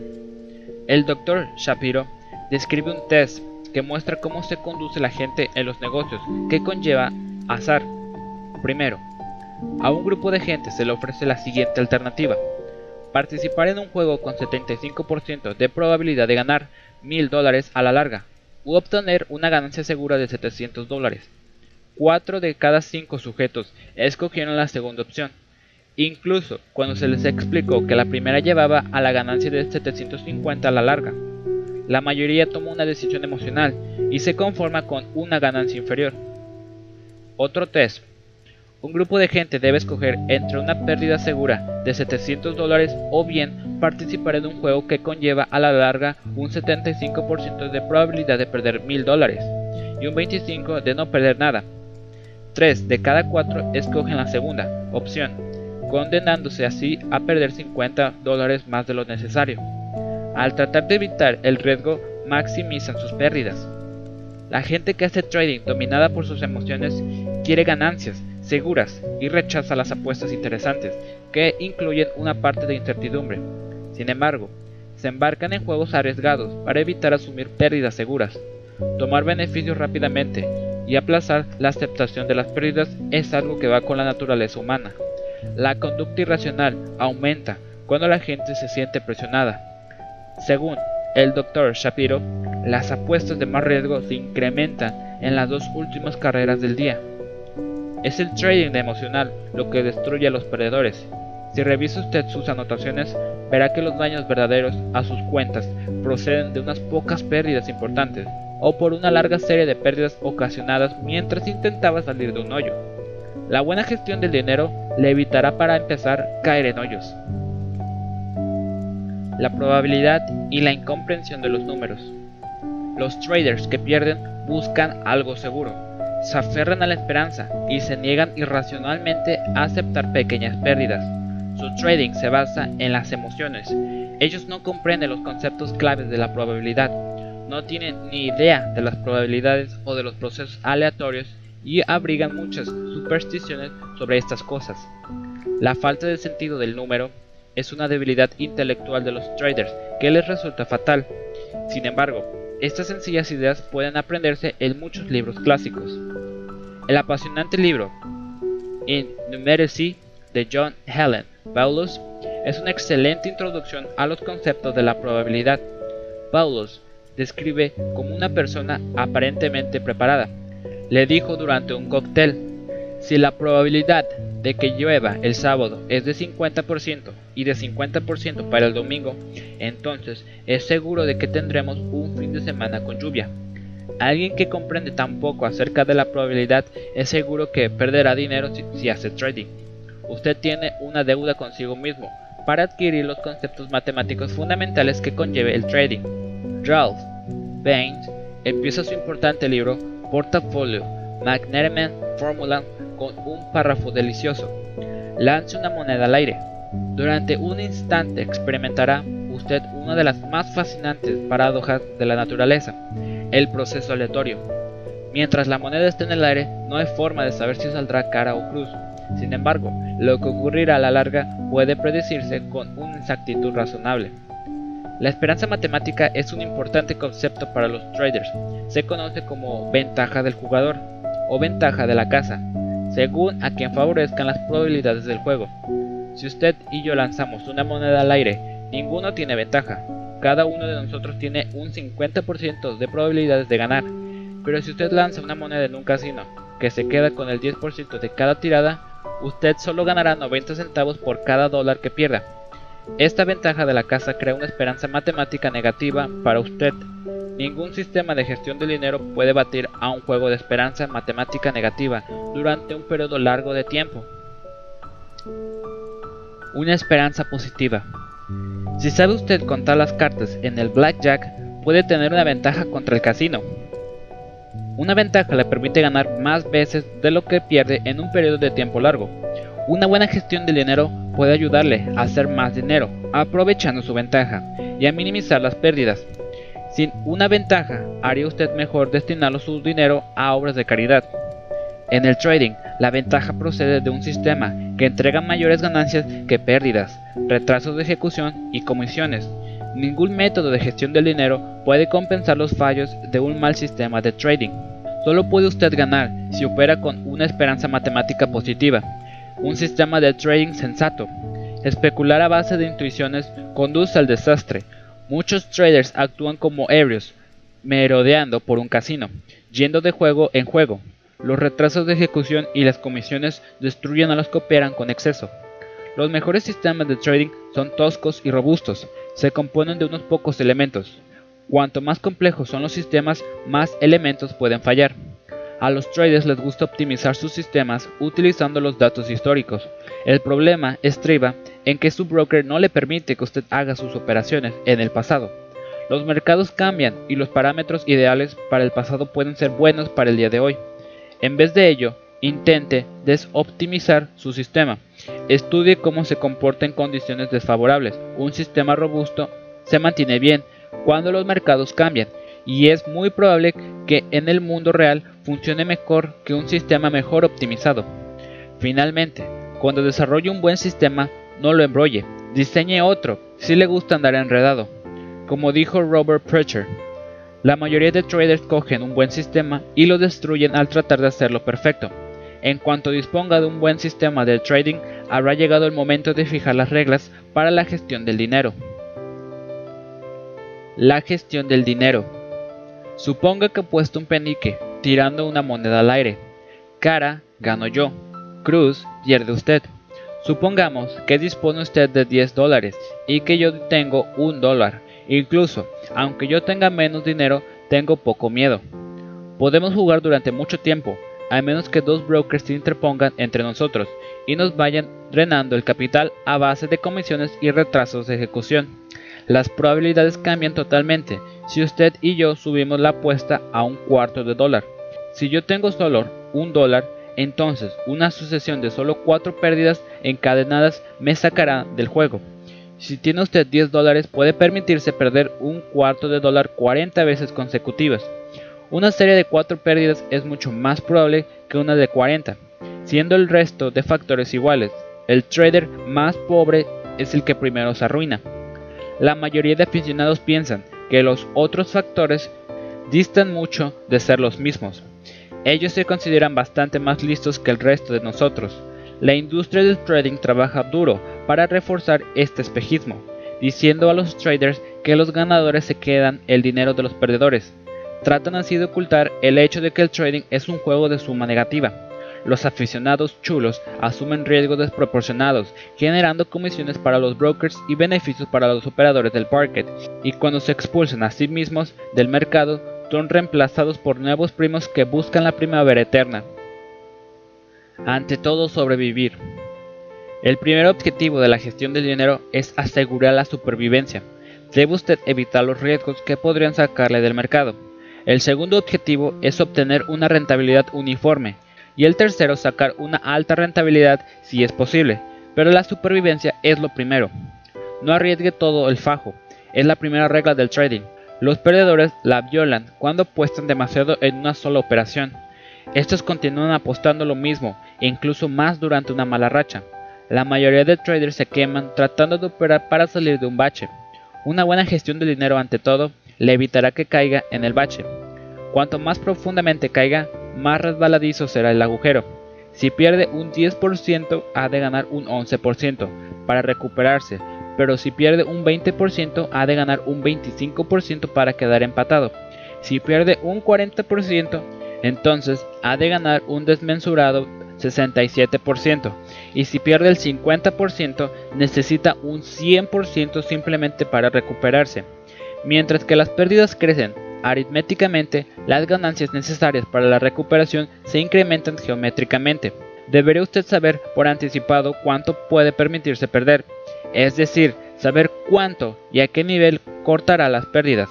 El doctor Shapiro describe un test que muestra cómo se conduce la gente en los negocios, que conlleva azar. Primero, a un grupo de gente se le ofrece la siguiente alternativa. Participar en un juego con 75% de probabilidad de ganar 1000 dólares a la larga, u obtener una ganancia segura de 700 dólares. 4 de cada 5 sujetos escogieron la segunda opción, incluso cuando se les explicó que la primera llevaba a la ganancia de 750 a la larga. La mayoría toma una decisión emocional y se conforma con una ganancia inferior. Otro test. Un grupo de gente debe escoger entre una pérdida segura de 700 dólares o bien participar en un juego que conlleva a la larga un 75% de probabilidad de perder 1000 dólares y un 25% de no perder nada. 3 de cada 4 escogen la segunda opción, condenándose así a perder 50 dólares más de lo necesario. Al tratar de evitar el riesgo, maximizan sus pérdidas. La gente que hace trading dominada por sus emociones quiere ganancias seguras y rechaza las apuestas interesantes, que incluyen una parte de incertidumbre. Sin embargo, se embarcan en juegos arriesgados para evitar asumir pérdidas seguras. Tomar beneficios rápidamente y aplazar la aceptación de las pérdidas es algo que va con la naturaleza humana. La conducta irracional aumenta cuando la gente se siente presionada, según el Dr. Shapiro, las apuestas de más riesgo se incrementan en las dos últimas carreras del día. Es el trading emocional lo que destruye a los perdedores. Si revisa usted sus anotaciones, verá que los daños verdaderos a sus cuentas proceden de unas pocas pérdidas importantes o por una larga serie de pérdidas ocasionadas mientras intentaba salir de un hoyo. La buena gestión del dinero le evitará para empezar caer en hoyos. La probabilidad y la incomprensión de los números. Los traders que pierden buscan algo seguro, se aferran a la esperanza y se niegan irracionalmente a aceptar pequeñas pérdidas. Su trading se basa en las emociones. Ellos no comprenden los conceptos claves de la probabilidad, no tienen ni idea de las probabilidades o de los procesos aleatorios y abrigan muchas supersticiones sobre estas cosas. La falta de sentido del número es una debilidad intelectual de los traders que les resulta fatal. Sin embargo, estas sencillas ideas pueden aprenderse en muchos libros clásicos. El apasionante libro In Numeracy de John Helen Paulus es una excelente introducción a los conceptos de la probabilidad. Paulus describe como una persona aparentemente preparada. Le dijo durante un cóctel, si la probabilidad de que llueva el sábado es de 50% y de 50% para el domingo, entonces es seguro de que tendremos un fin de semana con lluvia. Alguien que comprende tan poco acerca de la probabilidad es seguro que perderá dinero si, hace trading. Usted tiene una deuda consigo mismo para adquirir los conceptos matemáticos fundamentales que conlleve el trading. Ralph Baines empieza su importante libro Portafolio McNerman Formula con un párrafo delicioso. Lance una moneda al aire. Durante un instante experimentará usted una de las más fascinantes paradojas de la naturaleza, el proceso aleatorio. Mientras la moneda esté en el aire, no hay forma de saber si saldrá cara o cruz. Sin embargo, lo que ocurrirá a la larga puede predecirse con una exactitud razonable. La esperanza matemática es un importante concepto para los traders. Se conoce como ventaja del jugador o ventaja de la casa, según a quien favorezcan las probabilidades del juego. Si usted y yo lanzamos una moneda al aire, ninguno tiene ventaja. Cada uno de nosotros tiene un 50% de probabilidades de ganar. Pero si usted lanza una moneda en un casino, que se queda con el 10% de cada tirada, usted solo ganará 90 centavos por cada dólar que pierda. Esta ventaja de la casa crea una esperanza matemática negativa para usted. Ningún sistema de gestión del dinero puede batir a un juego de esperanza matemática negativa durante un periodo largo de tiempo. Una esperanza positiva. Si sabe usted contar las cartas en el blackjack, puede tener una ventaja contra el casino. Una ventaja le permite ganar más veces de lo que pierde en un periodo de tiempo largo. Una buena gestión del dinero puede ayudarle a hacer más dinero, aprovechando su ventaja, y a minimizar las pérdidas. Sin una ventaja, haría usted mejor destinarlo su dinero a obras de caridad. En el trading, la ventaja procede de un sistema que entrega mayores ganancias que pérdidas, retrasos de ejecución y comisiones. Ningún método de gestión del dinero puede compensar los fallos de un mal sistema de trading. Solo puede usted ganar si opera con una esperanza matemática positiva, un sistema de trading sensato. Especular a base de intuiciones conduce al desastre. Muchos traders actúan como ebrios, merodeando por un casino, yendo de juego en juego. Los retrasos de ejecución y las comisiones destruyen a los que operan con exceso. Los mejores sistemas de trading son toscos y robustos, se componen de unos pocos elementos. Cuanto más complejos son los sistemas, más elementos pueden fallar. A los traders les gusta optimizar sus sistemas utilizando los datos históricos. El problema estriba en que su broker no le permite que usted haga sus operaciones en el pasado. Los mercados cambian y los parámetros ideales para el pasado pueden ser buenos para el día de hoy. En vez de ello, intente desoptimizar su sistema. Estudie cómo se comporta en condiciones desfavorables. Un sistema robusto se mantiene bien cuando los mercados cambian y es muy probable que en el mundo real funcione mejor que un sistema mejor optimizado. Finalmente, cuando desarrolle un buen sistema, no lo embrolle, diseñe otro si le gusta andar enredado. Como dijo Robert Preacher, la mayoría de traders cogen un buen sistema y lo destruyen al tratar de hacerlo perfecto. En cuanto disponga de un buen sistema de trading, habrá llegado el momento de fijar las reglas para la gestión del dinero. La gestión del dinero. Suponga que he puesto un penique, tirando una moneda al aire. Cara, gano yo. Cruz, pierde usted. Supongamos que dispone usted de 10 dólares y que yo tengo un dólar. Incluso, aunque yo tenga menos dinero, tengo poco miedo. Podemos jugar durante mucho tiempo, a menos que dos brokers se interpongan entre nosotros, y nos vayan drenando el capital a base de comisiones y retrasos de ejecución. Las probabilidades cambian totalmente si usted y yo subimos la apuesta a un cuarto de dólar. Si yo tengo solo un dólar, entonces una sucesión de solo cuatro pérdidas encadenadas me sacará del juego. Si tiene usted 10 dólares puede permitirse perder un cuarto de dólar 40 veces consecutivas. Una serie de 4 pérdidas es mucho más probable que una de 40, siendo el resto de factores iguales. El trader más pobre es el que primero se arruina. La mayoría de aficionados piensan que los otros factores distan mucho de ser los mismos. Ellos se consideran bastante más listos que el resto de nosotros. La industria del trading trabaja duro para reforzar este espejismo, diciendo a los traders que los ganadores se quedan el dinero de los perdedores. Tratan así de ocultar el hecho de que el trading es un juego de suma negativa. Los aficionados chulos asumen riesgos desproporcionados, generando comisiones para los brokers y beneficios para los operadores del parquet, y cuando se expulsan a sí mismos del mercado, son reemplazados por nuevos primos que buscan la primavera eterna. Ante todo, sobrevivir. El primer objetivo de la gestión del dinero es asegurar la supervivencia. Debe usted evitar los riesgos que podrían sacarle del mercado. El segundo objetivo es obtener una rentabilidad uniforme. Y el tercero, sacar una alta rentabilidad si es posible. Pero la supervivencia es lo primero. No arriesgue todo el fajo. Es la primera regla del trading. Los perdedores la violan cuando apuestan demasiado en una sola operación. Estos continúan apostando lo mismo e incluso más durante una mala racha. La mayoría de traders se queman tratando de operar para salir de un bache. Una buena gestión del dinero ante todo le evitará que caiga en el bache. Cuanto más profundamente caiga, más resbaladizo será el agujero. Si pierde un 10% ha de ganar un 11% para recuperarse, pero si pierde un 20% ha de ganar un 25% para quedar empatado. Si pierde un 40%, entonces ha de ganar un desmensurado 67%, y si pierde el 50% necesita un 100% simplemente para recuperarse. Mientras que las pérdidas crecen aritméticamente, las ganancias necesarias para la recuperación se incrementan geométricamente. Debería usted saber por anticipado cuánto puede permitirse perder, es decir, saber cuánto y a qué nivel cortará las pérdidas.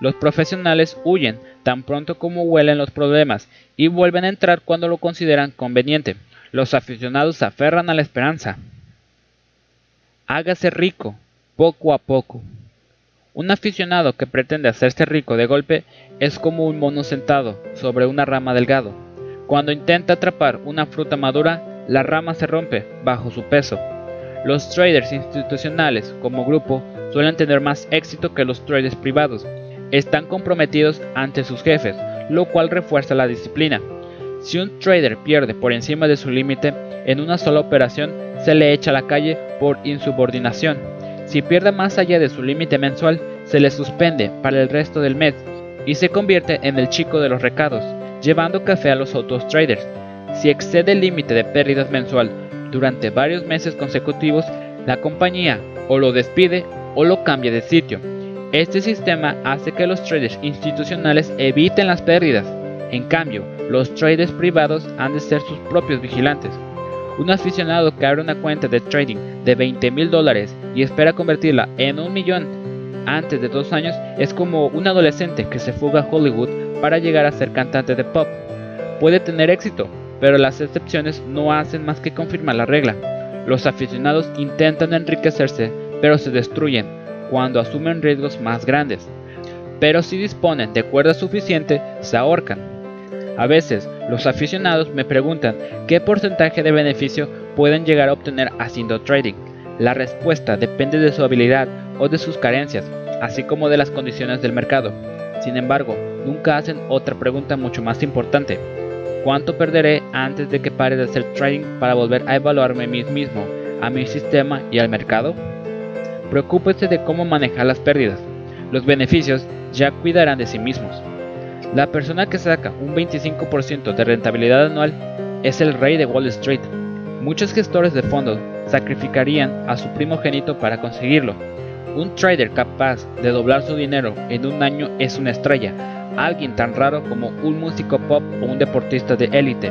Los profesionales huyen tan pronto como huelen los problemas y vuelven a entrar cuando lo consideran conveniente. Los aficionados se aferran a la esperanza. Hágase rico, poco a poco. Un aficionado que pretende hacerse rico de golpe es como un mono sentado sobre una rama delgado. Cuando intenta atrapar una fruta madura, la rama se rompe bajo su peso. Los traders institucionales como grupo suelen tener más éxito que los traders privados. Están comprometidos ante sus jefes, lo cual refuerza la disciplina. Si un trader pierde por encima de su límite en una sola operación, se le echa a la calle por insubordinación. Si pierde más allá de su límite mensual, se le suspende para el resto del mes y se convierte en el chico de los recados, llevando café a los otros traders. Si excede el límite de pérdidas mensual durante varios meses consecutivos, la compañía o lo despide o lo cambia de sitio. Este sistema hace que los traders institucionales eviten las pérdidas. En cambio, los traders privados han de ser sus propios vigilantes. Un aficionado que abre una cuenta de trading de 20 mil dólares y espera convertirla en un millón antes de dos años es como un adolescente que se fuga a Hollywood para llegar a ser cantante de pop. Puede tener éxito, pero las excepciones no hacen más que confirmar la regla. Los aficionados intentan enriquecerse, pero se destruyen cuando asumen riesgos más grandes. Pero si disponen de cuerda suficiente, se ahorcan. A veces, los aficionados me preguntan qué porcentaje de beneficio pueden llegar a obtener haciendo trading. La respuesta depende de su habilidad o de sus carencias, así como de las condiciones del mercado. Sin embargo, nunca hacen otra pregunta mucho más importante. ¿Cuánto perderé antes de que pare de hacer trading para volver a evaluarme a mí mismo, a mi sistema y al mercado? Preocúpese de cómo manejar las pérdidas. Los beneficios ya cuidarán de sí mismos. La persona que saca un 25% de rentabilidad anual es el rey de Wall Street. Muchos gestores de fondos sacrificarían a su primogénito para conseguirlo. Un trader capaz de doblar su dinero en un año es una estrella, alguien tan raro como un músico pop o un deportista de élite.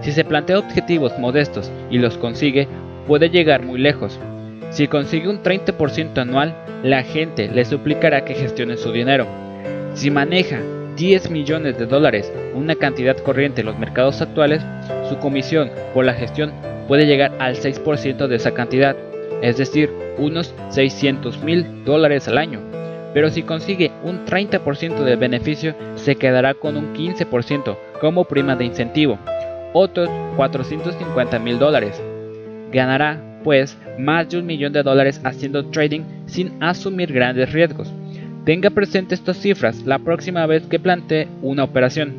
Si se plantea objetivos modestos y los consigue, puede llegar muy lejos. Si consigue un 30% anual, la gente le suplicará que gestione su dinero. Si maneja 10 millones de dólares, una cantidad corriente en los mercados actuales, su comisión por la gestión puede llegar al 6% de esa cantidad, es decir, unos 600 mil dólares al año. Pero si consigue un 30% del beneficio, se quedará con un 15% como prima de incentivo, otros 450 mil dólares. Ganará, pues, más de un millón de dólares haciendo trading sin asumir grandes riesgos. Tenga presente estas cifras la próxima vez que plantee una operación.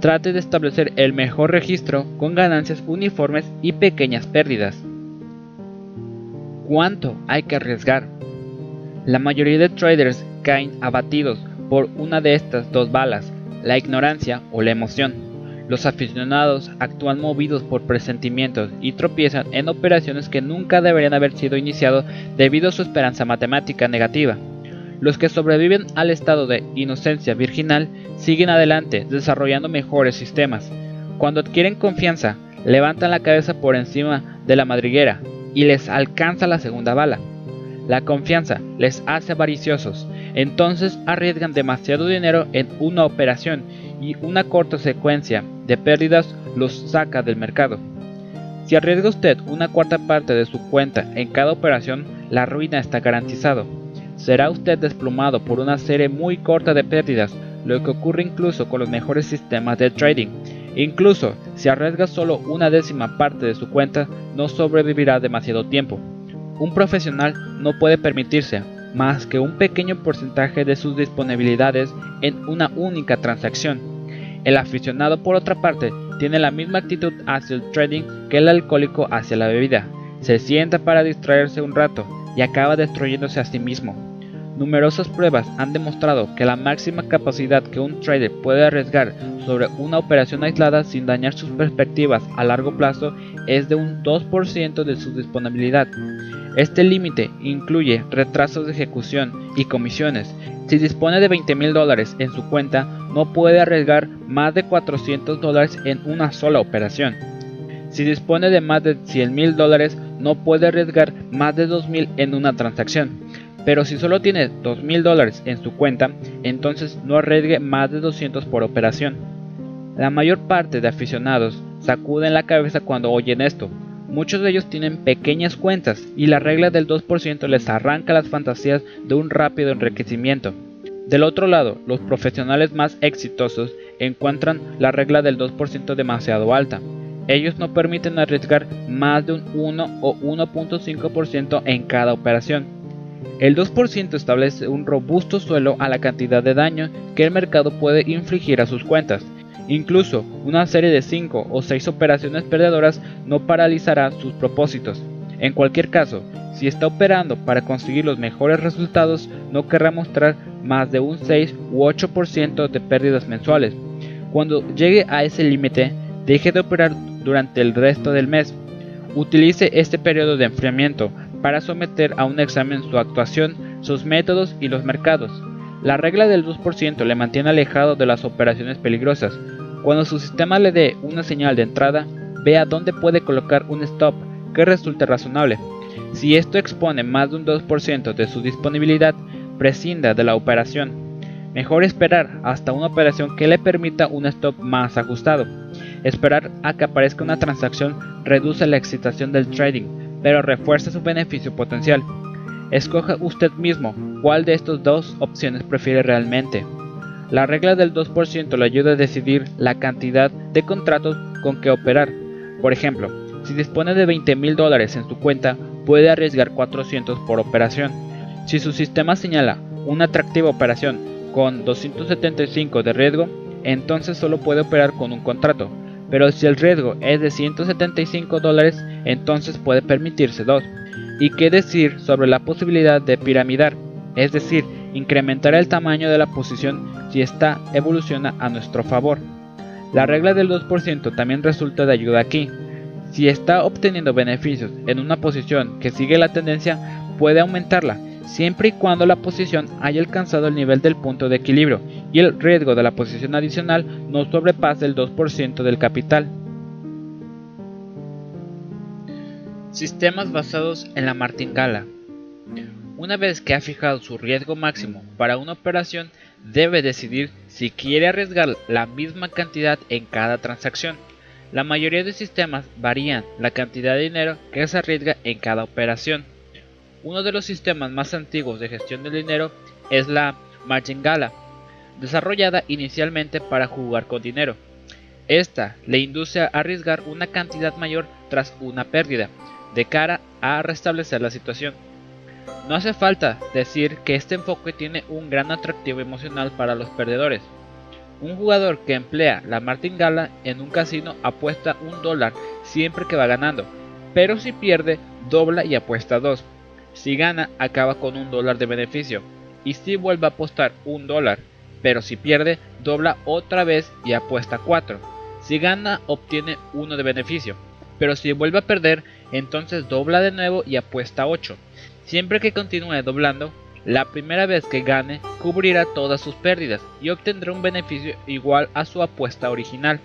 Trate de establecer el mejor registro con ganancias uniformes y pequeñas pérdidas. ¿Cuánto hay que arriesgar? La mayoría de traders caen abatidos por una de estas dos balas, la ignorancia o la emoción. Los aficionados actúan movidos por presentimientos y tropiezan en operaciones que nunca deberían haber sido iniciadas debido a su esperanza matemática negativa. Los que sobreviven al estado de inocencia virginal siguen adelante desarrollando mejores sistemas. Cuando adquieren confianza, levantan la cabeza por encima de la madriguera y les alcanza la segunda bala. La confianza les hace avariciosos, entonces arriesgan demasiado dinero en una operación y una corta secuencia de pérdidas los saca del mercado. Si arriesga usted una cuarta parte de su cuenta en cada operación, la ruina está garantizado será usted desplumado por una serie muy corta de pérdidas, lo que ocurre incluso con los mejores sistemas de trading. Incluso si arriesga solo una décima parte de su cuenta, no sobrevivirá demasiado tiempo. Un profesional no puede permitirse más que un pequeño porcentaje de sus disponibilidades en una única transacción. El aficionado, por otra parte, tiene la misma actitud hacia el trading que el alcohólico hacia la bebida. Se sienta para distraerse un rato y acaba destruyéndose a sí mismo. Numerosas pruebas han demostrado que la máxima capacidad que un trader puede arriesgar sobre una operación aislada sin dañar sus perspectivas a largo plazo es de un 2% de su disponibilidad. Este límite incluye retrasos de ejecución y comisiones. Si dispone de 20 mil dólares en su cuenta, no puede arriesgar más de 400 dólares en una sola operación. Si dispone de más de 100 mil dólares, no puede arriesgar más de 2 mil en una transacción. Pero si solo tiene $2,000 dólares en su cuenta, entonces no arriesgue más de 200 por operación. La mayor parte de aficionados sacuden la cabeza cuando oyen esto. Muchos de ellos tienen pequeñas cuentas y la regla del 2% les arranca las fantasías de un rápido enriquecimiento. Del otro lado, los profesionales más exitosos encuentran la regla del 2% demasiado alta. Ellos no permiten arriesgar más de un 1 o 1.5% en cada operación el 2% establece un robusto suelo a la cantidad de daño que el mercado puede infligir a sus cuentas. Incluso una serie de 5 o 6 operaciones perdedoras no paralizará sus propósitos. En cualquier caso, si está operando para conseguir los mejores resultados, no querrá mostrar más de un 6 u 8% de pérdidas mensuales. Cuando llegue a ese límite, deje de operar durante el resto del mes. Utilice este periodo de enfriamiento para someter a un examen su actuación, sus métodos y los mercados. La regla del 2% le mantiene alejado de las operaciones peligrosas. Cuando su sistema le dé una señal de entrada, vea dónde puede colocar un stop que resulte razonable. Si esto expone más de un 2% de su disponibilidad, prescinda de la operación. Mejor esperar hasta una operación que le permita un stop más ajustado. Esperar a que aparezca una transacción reduce la excitación del trading, pero refuerza su beneficio potencial. Escoja usted mismo cuál de estas dos opciones prefiere realmente. La regla del 2% le ayuda a decidir la cantidad de contratos con que operar. Por ejemplo, si dispone de 20 mil dólares en su cuenta, puede arriesgar 400 por operación. Si su sistema señala una atractiva operación con 275 de riesgo, entonces solo puede operar con un contrato, pero si el riesgo es de 175 dólares, entonces puede permitirse dos. ¿Y qué decir sobre la posibilidad de piramidar? Es decir, incrementar el tamaño de la posición si esta evoluciona a nuestro favor. La regla del 2% también resulta de ayuda aquí. Si está obteniendo beneficios en una posición que sigue la tendencia, puede aumentarla siempre y cuando la posición haya alcanzado el nivel del punto de equilibrio y el riesgo de la posición adicional no sobrepase el 2% del capital. Sistemas basados en la martingala. Una vez que ha fijado su riesgo máximo para una operación, debe decidir si quiere arriesgar la misma cantidad en cada transacción. La mayoría de sistemas varían la cantidad de dinero que se arriesga en cada operación. Uno de los sistemas más antiguos de gestión del dinero es la martingala, desarrollada inicialmente para jugar con dinero. Esta le induce a arriesgar una cantidad mayor tras una pérdida, de cara a restablecer la situación. No hace falta decir que este enfoque tiene un gran atractivo emocional para los perdedores. Un jugador que emplea la martingala en un casino apuesta un dólar siempre que va ganando, pero si pierde dobla y apuesta dos. Si gana acaba con un dólar de beneficio y si vuelve a apostar un dólar, pero si pierde dobla otra vez y apuesta 4. Si gana obtiene uno de beneficio, pero si vuelve a perder entonces dobla de nuevo y apuesta 8. Siempre que continúe doblando, la primera vez que gane cubrirá todas sus pérdidas y obtendrá un beneficio igual a su apuesta original.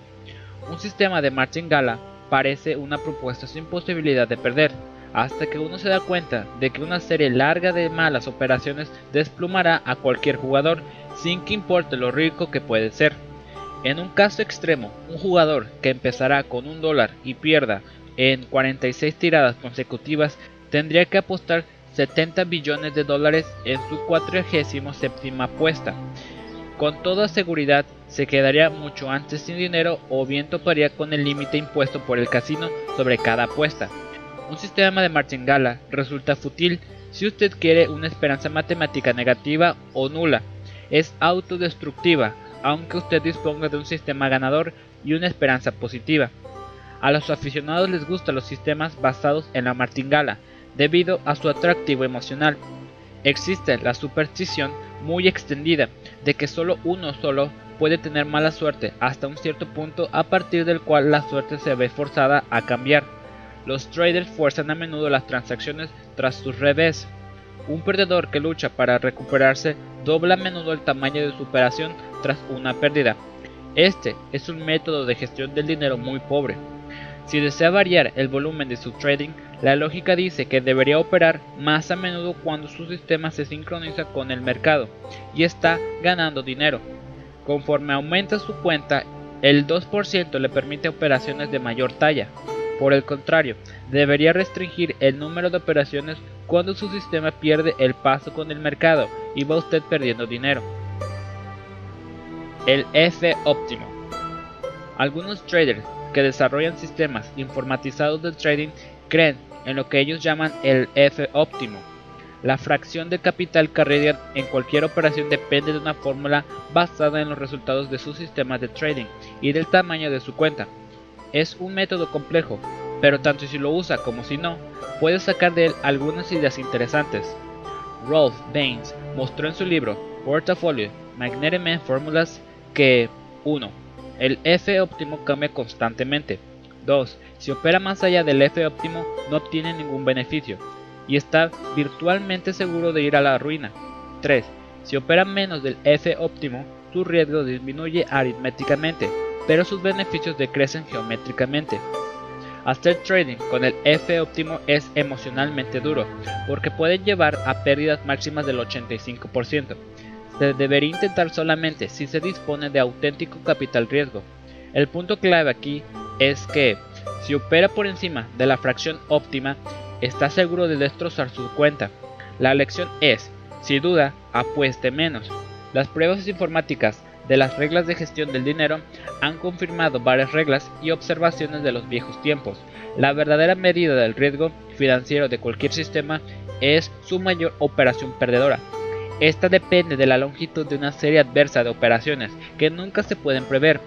Un sistema de martingala parece una propuesta sin posibilidad de perder, hasta que uno se da cuenta de que una serie larga de malas operaciones desplumará a cualquier jugador sin que importe lo rico que puede ser. En un caso extremo, un jugador que empezará con un dólar y pierda en 46 tiradas consecutivas tendría que apostar 70 billones de dólares en su 47 apuesta. Con toda seguridad se quedaría mucho antes sin dinero o bien toparía con el límite impuesto por el casino sobre cada apuesta. Un sistema de martingala resulta fútil si usted quiere una esperanza matemática negativa o nula. Es autodestructiva, aunque usted disponga de un sistema ganador y una esperanza positiva. A los aficionados les gustan los sistemas basados en la martingala, debido a su atractivo emocional. Existe la superstición muy extendida de que solo uno solo puede tener mala suerte hasta un cierto punto a partir del cual la suerte se ve forzada a cambiar. Los traders fuerzan a menudo las transacciones tras su revés. Un perdedor que lucha para recuperarse dobla a menudo el tamaño de su operación tras una pérdida. Este es un método de gestión del dinero muy pobre. Si desea variar el volumen de su trading, la lógica dice que debería operar más a menudo cuando su sistema se sincroniza con el mercado y está ganando dinero. Conforme aumenta su cuenta, el 2% le permite operaciones de mayor talla. Por el contrario, debería restringir el número de operaciones cuando su sistema pierde el paso con el mercado y va usted perdiendo dinero. El F óptimo. Algunos traders que desarrollan sistemas informatizados de trading creen en lo que ellos llaman el F óptimo. La fracción de capital que arriesgan en cualquier operación depende de una fórmula basada en los resultados de su sistema de trading y del tamaño de su cuenta. Es un método complejo, pero tanto si lo usa como si no, puede sacar de él algunas ideas interesantes. Rolf Baines mostró en su libro Portfolio Magnetic Formulas que 1 el F óptimo cambia constantemente. 2. Si opera más allá del F óptimo no tiene ningún beneficio y está virtualmente seguro de ir a la ruina. 3. Si opera menos del F óptimo, su riesgo disminuye aritméticamente, pero sus beneficios decrecen geométricamente. Hacer trading con el F óptimo es emocionalmente duro, porque puede llevar a pérdidas máximas del 85% se debería intentar solamente si se dispone de auténtico capital riesgo. El punto clave aquí es que si opera por encima de la fracción óptima, está seguro de destrozar su cuenta. La lección es, si duda, apueste menos. Las pruebas informáticas de las reglas de gestión del dinero han confirmado varias reglas y observaciones de los viejos tiempos. La verdadera medida del riesgo financiero de cualquier sistema es su mayor operación perdedora. Esta depende de la longitud de una serie adversa de operaciones que nunca se pueden prever.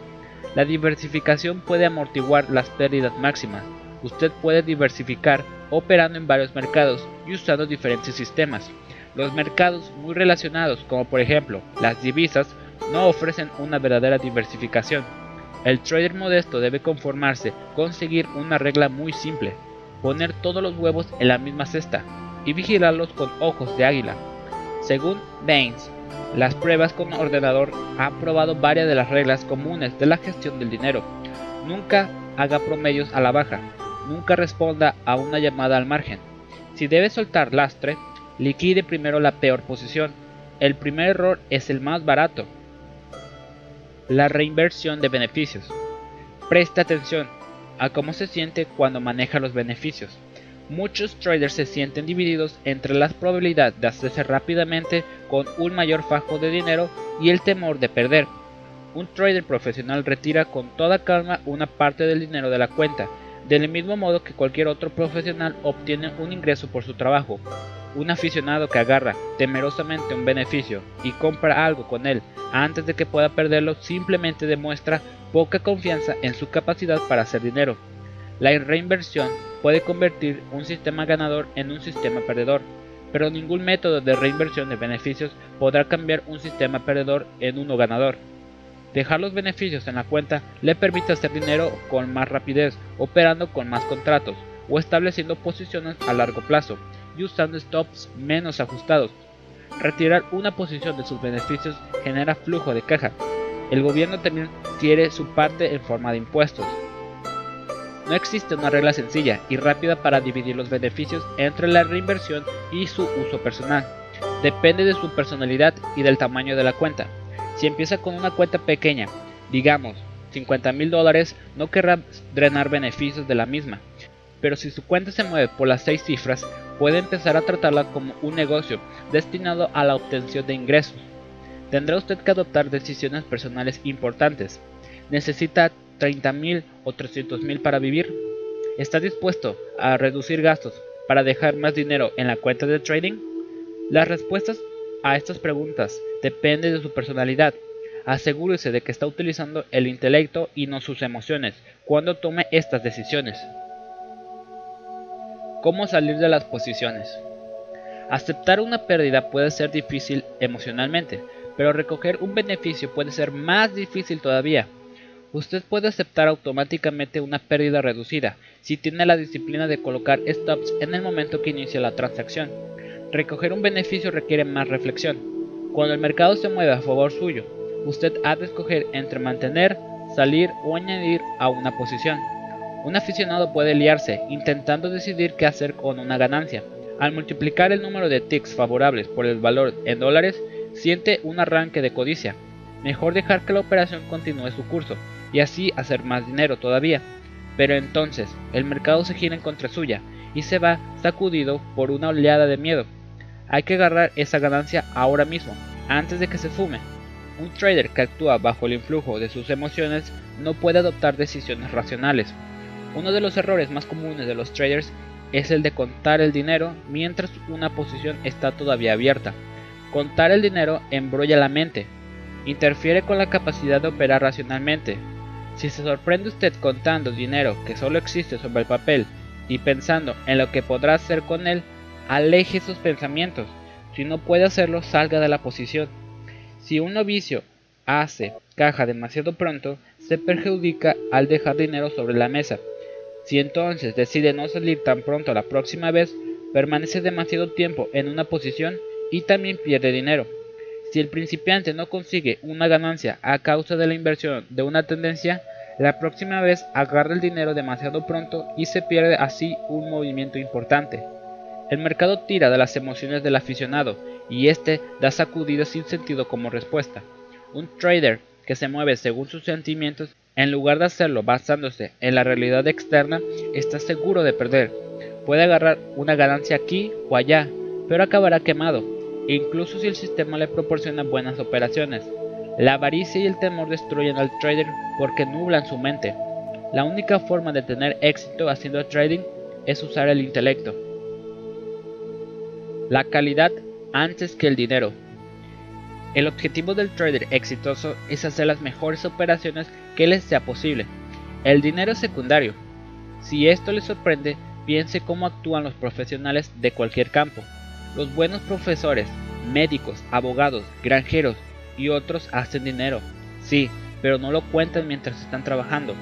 La diversificación puede amortiguar las pérdidas máximas. Usted puede diversificar operando en varios mercados y usando diferentes sistemas. Los mercados muy relacionados, como por ejemplo las divisas, no ofrecen una verdadera diversificación. El trader modesto debe conformarse con seguir una regla muy simple, poner todos los huevos en la misma cesta y vigilarlos con ojos de águila. Según Baines, las pruebas con ordenador han probado varias de las reglas comunes de la gestión del dinero. Nunca haga promedios a la baja. nunca responda a una llamada al margen. Si debe soltar lastre, liquide primero la peor posición. El primer error es el más barato. La reinversión de beneficios. Preste atención a cómo se siente cuando maneja los beneficios. Muchos traders se sienten divididos entre la probabilidad de hacerse rápidamente con un mayor fajo de dinero y el temor de perder. Un trader profesional retira con toda calma una parte del dinero de la cuenta, del mismo modo que cualquier otro profesional obtiene un ingreso por su trabajo. Un aficionado que agarra temerosamente un beneficio y compra algo con él antes de que pueda perderlo simplemente demuestra poca confianza en su capacidad para hacer dinero. La reinversión puede convertir un sistema ganador en un sistema perdedor, pero ningún método de reinversión de beneficios podrá cambiar un sistema perdedor en uno ganador. Dejar los beneficios en la cuenta le permite hacer dinero con más rapidez, operando con más contratos o estableciendo posiciones a largo plazo y usando stops menos ajustados. Retirar una posición de sus beneficios genera flujo de caja. El gobierno también tiene su parte en forma de impuestos. No existe una regla sencilla y rápida para dividir los beneficios entre la reinversión y su uso personal. Depende de su personalidad y del tamaño de la cuenta. Si empieza con una cuenta pequeña, digamos 50 mil dólares, no querrá drenar beneficios de la misma. Pero si su cuenta se mueve por las 6 cifras, puede empezar a tratarla como un negocio destinado a la obtención de ingresos. Tendrá usted que adoptar decisiones personales importantes. Necesita 30 mil o 300 mil para vivir? ¿Está dispuesto a reducir gastos para dejar más dinero en la cuenta de trading? Las respuestas a estas preguntas dependen de su personalidad. Asegúrese de que está utilizando el intelecto y no sus emociones cuando tome estas decisiones. ¿Cómo salir de las posiciones? Aceptar una pérdida puede ser difícil emocionalmente, pero recoger un beneficio puede ser más difícil todavía usted puede aceptar automáticamente una pérdida reducida si tiene la disciplina de colocar stops en el momento que inicia la transacción. Recoger un beneficio requiere más reflexión. Cuando el mercado se mueve a favor suyo, usted ha de escoger entre mantener, salir o añadir a una posición. Un aficionado puede liarse intentando decidir qué hacer con una ganancia. Al multiplicar el número de ticks favorables por el valor en dólares, siente un arranque de codicia. Mejor dejar que la operación continúe su curso y así hacer más dinero todavía. Pero entonces el mercado se gira en contra suya y se va sacudido por una oleada de miedo. Hay que agarrar esa ganancia ahora mismo, antes de que se fume. Un trader que actúa bajo el influjo de sus emociones no puede adoptar decisiones racionales. Uno de los errores más comunes de los traders es el de contar el dinero mientras una posición está todavía abierta. Contar el dinero embrolla la mente, interfiere con la capacidad de operar racionalmente, si se sorprende usted contando dinero que solo existe sobre el papel y pensando en lo que podrá hacer con él, aleje sus pensamientos. Si no puede hacerlo, salga de la posición. Si un novicio hace caja demasiado pronto, se perjudica al dejar dinero sobre la mesa. Si entonces decide no salir tan pronto la próxima vez, permanece demasiado tiempo en una posición y también pierde dinero. Si el principiante no consigue una ganancia a causa de la inversión de una tendencia, la próxima vez agarra el dinero demasiado pronto y se pierde así un movimiento importante. El mercado tira de las emociones del aficionado y este da sacudidas sin sentido como respuesta. Un trader que se mueve según sus sentimientos, en lugar de hacerlo basándose en la realidad externa, está seguro de perder. Puede agarrar una ganancia aquí o allá, pero acabará quemado incluso si el sistema le proporciona buenas operaciones. La avaricia y el temor destruyen al trader porque nublan su mente. La única forma de tener éxito haciendo trading es usar el intelecto. La calidad antes que el dinero. El objetivo del trader exitoso es hacer las mejores operaciones que les sea posible. El dinero es secundario. Si esto le sorprende, piense cómo actúan los profesionales de cualquier campo. Los buenos profesores, médicos, abogados, granjeros y otros hacen dinero. Sí, pero no lo cuentan mientras están trabajando.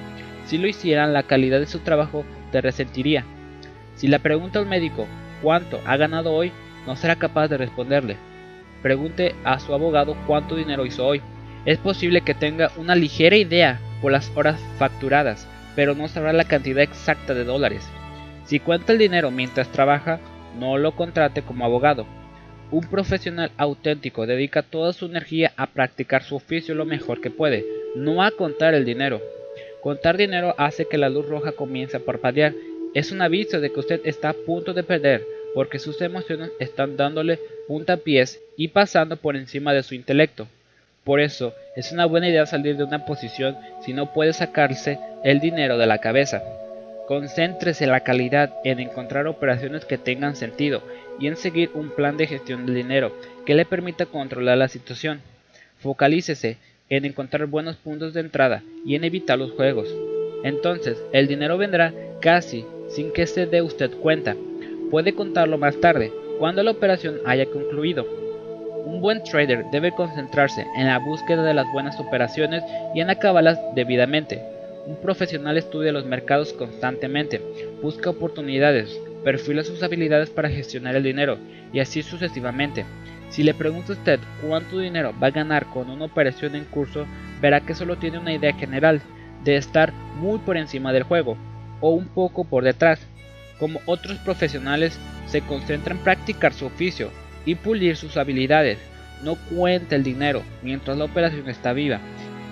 Si lo hicieran, la calidad de su trabajo te resentiría. Si le pregunta al médico cuánto ha ganado hoy, no será capaz de responderle. Pregunte a su abogado cuánto dinero hizo hoy. Es posible que tenga una ligera idea por las horas facturadas, pero no sabrá la cantidad exacta de dólares. Si cuenta el dinero mientras trabaja, no lo contrate como abogado. Un profesional auténtico dedica toda su energía a practicar su oficio lo mejor que puede, no a contar el dinero. Contar dinero hace que la luz roja comience a parpadear. Es un aviso de que usted está a punto de perder, porque sus emociones están dándole puntapiés y pasando por encima de su intelecto. Por eso, es una buena idea salir de una posición si no puede sacarse el dinero de la cabeza. Concéntrese la calidad en encontrar operaciones que tengan sentido y en seguir un plan de gestión del dinero que le permita controlar la situación. Focalícese en encontrar buenos puntos de entrada y en evitar los juegos. Entonces, el dinero vendrá casi sin que se dé usted cuenta. Puede contarlo más tarde, cuando la operación haya concluido. Un buen trader debe concentrarse en la búsqueda de las buenas operaciones y en acabarlas debidamente. Un profesional estudia los mercados constantemente, busca oportunidades, perfila sus habilidades para gestionar el dinero y así sucesivamente. Si le pregunta a usted cuánto dinero va a ganar con una operación en curso, verá que solo tiene una idea general de estar muy por encima del juego o un poco por detrás. Como otros profesionales, se concentra en practicar su oficio y pulir sus habilidades. No cuenta el dinero mientras la operación está viva.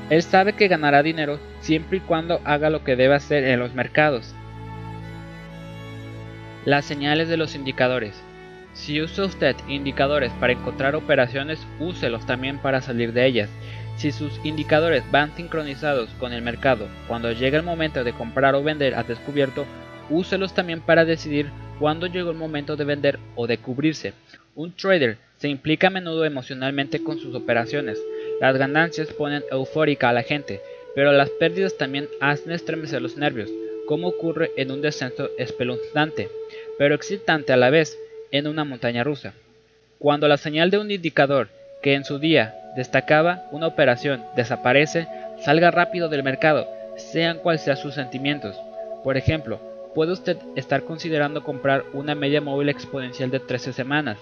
Él sabe que ganará dinero siempre y cuando haga lo que debe hacer en los mercados. Las señales de los indicadores. Si usa usted indicadores para encontrar operaciones, úselos también para salir de ellas. Si sus indicadores van sincronizados con el mercado, cuando llega el momento de comprar o vender a descubierto, úselos también para decidir cuándo llegó el momento de vender o de cubrirse. Un trader se implica a menudo emocionalmente con sus operaciones. Las ganancias ponen eufórica a la gente, pero las pérdidas también hacen estremecer los nervios, como ocurre en un descenso espeluznante, pero excitante a la vez en una montaña rusa. Cuando la señal de un indicador que en su día destacaba una operación desaparece, salga rápido del mercado, sean cuales sean sus sentimientos. Por ejemplo, puede usted estar considerando comprar una media móvil exponencial de 13 semanas.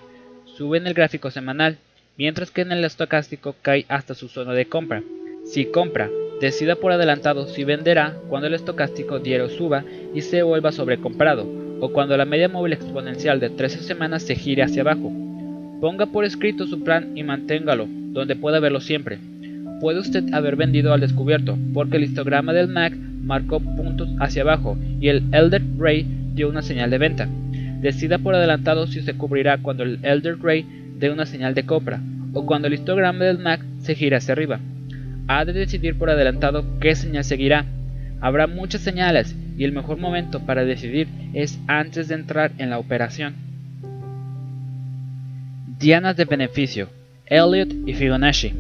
Sube en el gráfico semanal, mientras que en el estocástico cae hasta su zona de compra. Si compra, decida por adelantado si venderá cuando el estocástico diario suba y se vuelva sobrecomprado, o cuando la media móvil exponencial de 13 semanas se gire hacia abajo. Ponga por escrito su plan y manténgalo, donde pueda verlo siempre. Puede usted haber vendido al descubierto, porque el histograma del MAC marcó puntos hacia abajo y el Elder Ray dio una señal de venta. Decida por adelantado si se cubrirá cuando el Elder Ray dé una señal de compra, o cuando el histograma del MAC se gira hacia arriba. Ha de decidir por adelantado qué señal seguirá. Habrá muchas señales y el mejor momento para decidir es antes de entrar en la operación. Dianas de beneficio, Elliott y Fibonacci.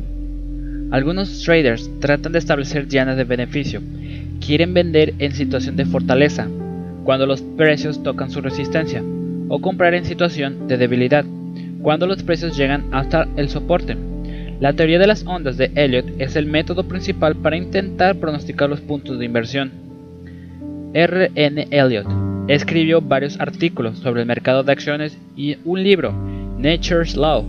Algunos traders tratan de establecer dianas de beneficio. Quieren vender en situación de fortaleza, cuando los precios tocan su resistencia, o comprar en situación de debilidad, cuando los precios llegan hasta el soporte. La teoría de las ondas de Elliott es el método principal para intentar pronosticar los puntos de inversión. R. N. Elliott escribió varios artículos sobre el mercado de acciones y un libro, Nature's Law.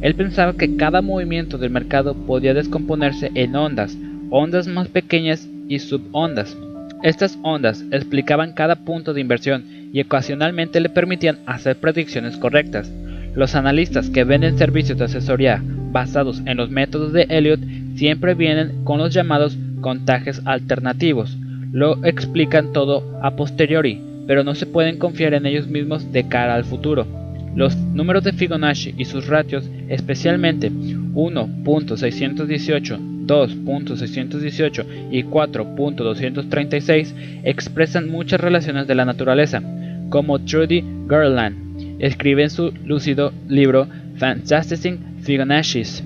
Él pensaba que cada movimiento del mercado podía descomponerse en ondas, ondas más pequeñas y subondas. Estas ondas explicaban cada punto de inversión y ocasionalmente le permitían hacer predicciones correctas. Los analistas que venden servicios de asesoría basados en los métodos de Elliott siempre vienen con los llamados contajes alternativos, lo explican todo a posteriori, pero no se pueden confiar en ellos mismos de cara al futuro. Los números de Fibonacci y sus ratios, especialmente 1.618, 2.618 y 4.236, expresan muchas relaciones de la naturaleza, como Trudy Garland escribe en su lúcido libro Fantastic Fibonacci's.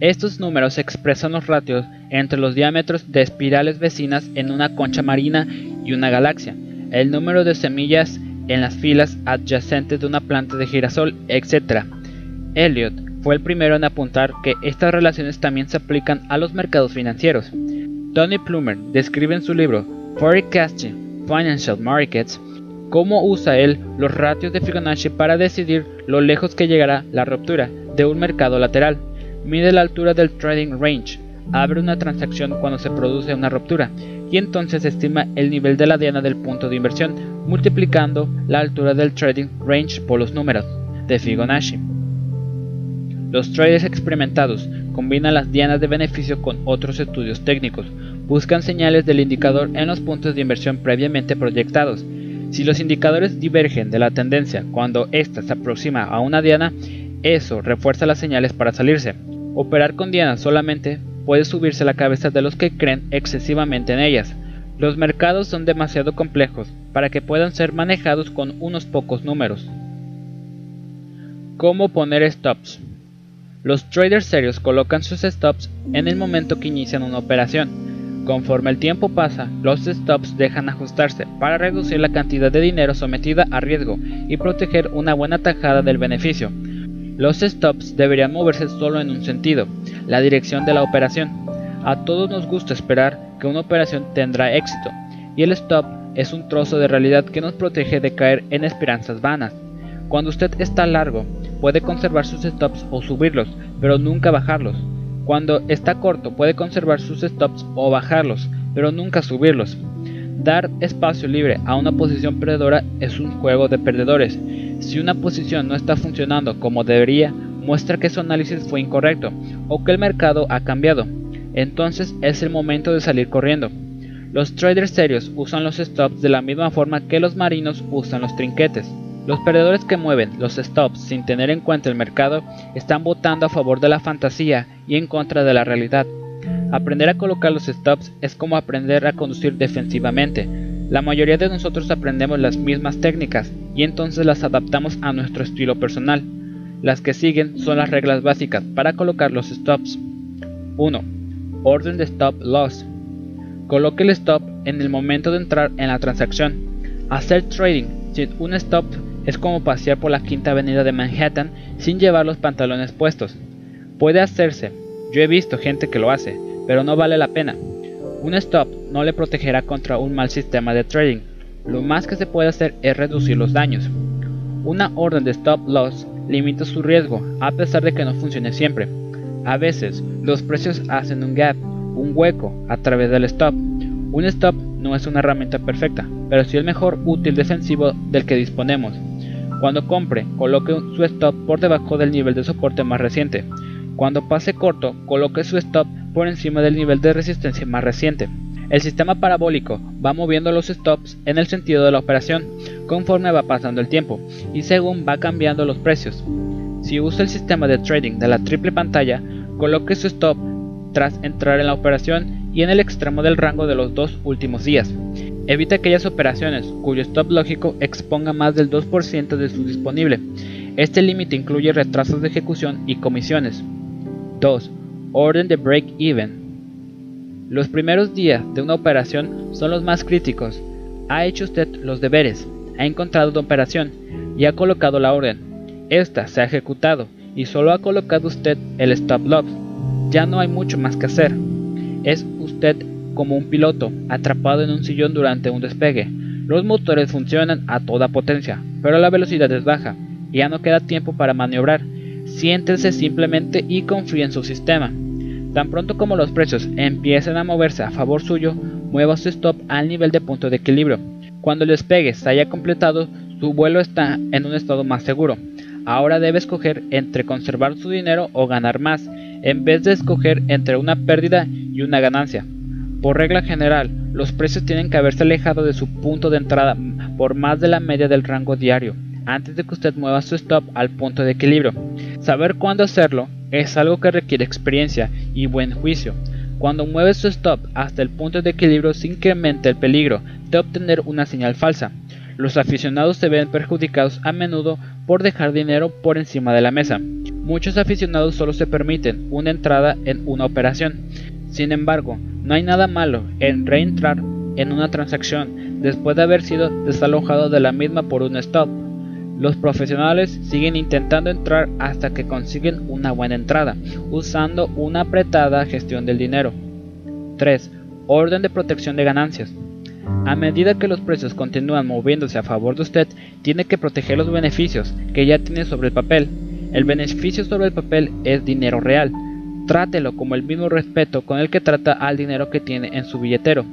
Estos números expresan los ratios entre los diámetros de espirales vecinas en una concha marina y una galaxia, el número de semillas en las filas adyacentes de una planta de girasol, etc. Elliot fue el primero en apuntar que estas relaciones también se aplican a los mercados financieros. Tony Plumer describe en su libro Forecasting Financial Markets cómo usa él los ratios de Fibonacci para decidir lo lejos que llegará la ruptura de un mercado lateral. Mide la altura del trading range. Abre una transacción cuando se produce una ruptura. y entonces estima el nivel de la diana del punto de inversión, multiplicando la altura del trading range por los números de Fibonacci. Los traders experimentados combinan las dianas de beneficio con otros estudios técnicos, buscan señales del indicador en los puntos de inversión previamente proyectados. Si los indicadores divergen de la tendencia cuando ésta se aproxima a una diana, eso refuerza las señales para salirse. Operar con dianas solamente puede subirse la cabeza de los que creen excesivamente en ellas. Los mercados son demasiado complejos para que puedan ser manejados con unos pocos números. ¿Cómo poner stops? Los traders serios colocan sus stops en el momento que inician una operación. Conforme el tiempo pasa, los stops dejan ajustarse para reducir la cantidad de dinero sometida a riesgo y proteger una buena tajada del beneficio. Los stops deberían moverse solo en un sentido, la dirección de la operación. A todos nos gusta esperar que una operación tendrá éxito, y el stop es un trozo de realidad que nos protege de caer en esperanzas vanas. Cuando usted está largo, puede conservar sus stops o subirlos, pero nunca bajarlos. Cuando está corto, puede conservar sus stops o bajarlos, pero nunca subirlos. Dar espacio libre a una posición perdedora es un juego de perdedores. Si una posición no está funcionando como debería, muestra que su análisis fue incorrecto o que el mercado ha cambiado. Entonces es el momento de salir corriendo. Los traders serios usan los stops de la misma forma que los marinos usan los trinquetes. Los perdedores que mueven los stops sin tener en cuenta el mercado están votando a favor de la fantasía y en contra de la realidad. Aprender a colocar los stops es como aprender a conducir defensivamente. La mayoría de nosotros aprendemos las mismas técnicas y entonces las adaptamos a nuestro estilo personal. Las que siguen son las reglas básicas para colocar los stops. 1. Orden de stop loss. Coloque el stop en el momento de entrar en la transacción. Hacer trading sin un stop es como pasear por la quinta avenida de Manhattan sin llevar los pantalones puestos. Puede hacerse, yo he visto gente que lo hace, pero no vale la pena. Un stop no le protegerá contra un mal sistema de trading. Lo más que se puede hacer es reducir los daños. Una orden de stop loss limita su riesgo a pesar de que no funcione siempre. A veces, los precios hacen un gap, un hueco, a través del stop. Un stop no es una herramienta perfecta, pero sí el mejor útil defensivo del que disponemos. Cuando compre, coloque su stop por debajo del nivel de soporte más reciente. Cuando pase corto, coloque su stop por encima del nivel de resistencia más reciente. El sistema parabólico va moviendo los stops en el sentido de la operación conforme va pasando el tiempo y según va cambiando los precios. Si usa el sistema de trading de la triple pantalla, coloque su stop tras entrar en la operación y en el extremo del rango de los dos últimos días. Evita aquellas operaciones cuyo stop lógico exponga más del 2% de su disponible. Este límite incluye retrasos de ejecución y comisiones. 2. Orden de break-even. Los primeros días de una operación son los más críticos. Ha hecho usted los deberes, ha encontrado una operación y ha colocado la orden. Esta se ha ejecutado y solo ha colocado usted el stop loss. Ya no hay mucho más que hacer. Es usted como un piloto atrapado en un sillón durante un despegue. Los motores funcionan a toda potencia, pero la velocidad es baja y ya no queda tiempo para maniobrar. Siéntese simplemente y confíe en su sistema. Tan pronto como los precios empiecen a moverse a favor suyo, mueva su stop al nivel de punto de equilibrio. Cuando el despegue se haya completado, su vuelo está en un estado más seguro. Ahora debe escoger entre conservar su dinero o ganar más, en vez de escoger entre una pérdida y una ganancia. Por regla general, los precios tienen que haberse alejado de su punto de entrada por más de la media del rango diario, antes de que usted mueva su stop al punto de equilibrio. Saber cuándo hacerlo es algo que requiere experiencia y buen juicio. Cuando mueve su stop hasta el punto de equilibrio se incrementa el peligro de obtener una señal falsa. Los aficionados se ven perjudicados a menudo por dejar dinero por encima de la mesa. Muchos aficionados solo se permiten una entrada en una operación. Sin embargo, no hay nada malo en reentrar en una transacción después de haber sido desalojado de la misma por un stop. Los profesionales siguen intentando entrar hasta que consiguen una buena entrada, usando una apretada gestión del dinero. 3. Orden de protección de ganancias. A medida que los precios continúan moviéndose a favor de usted, tiene que proteger los beneficios que ya tiene sobre el papel. El beneficio sobre el papel es dinero real, Trátelo como el mismo respeto con el que trata al dinero que tiene en su billetero.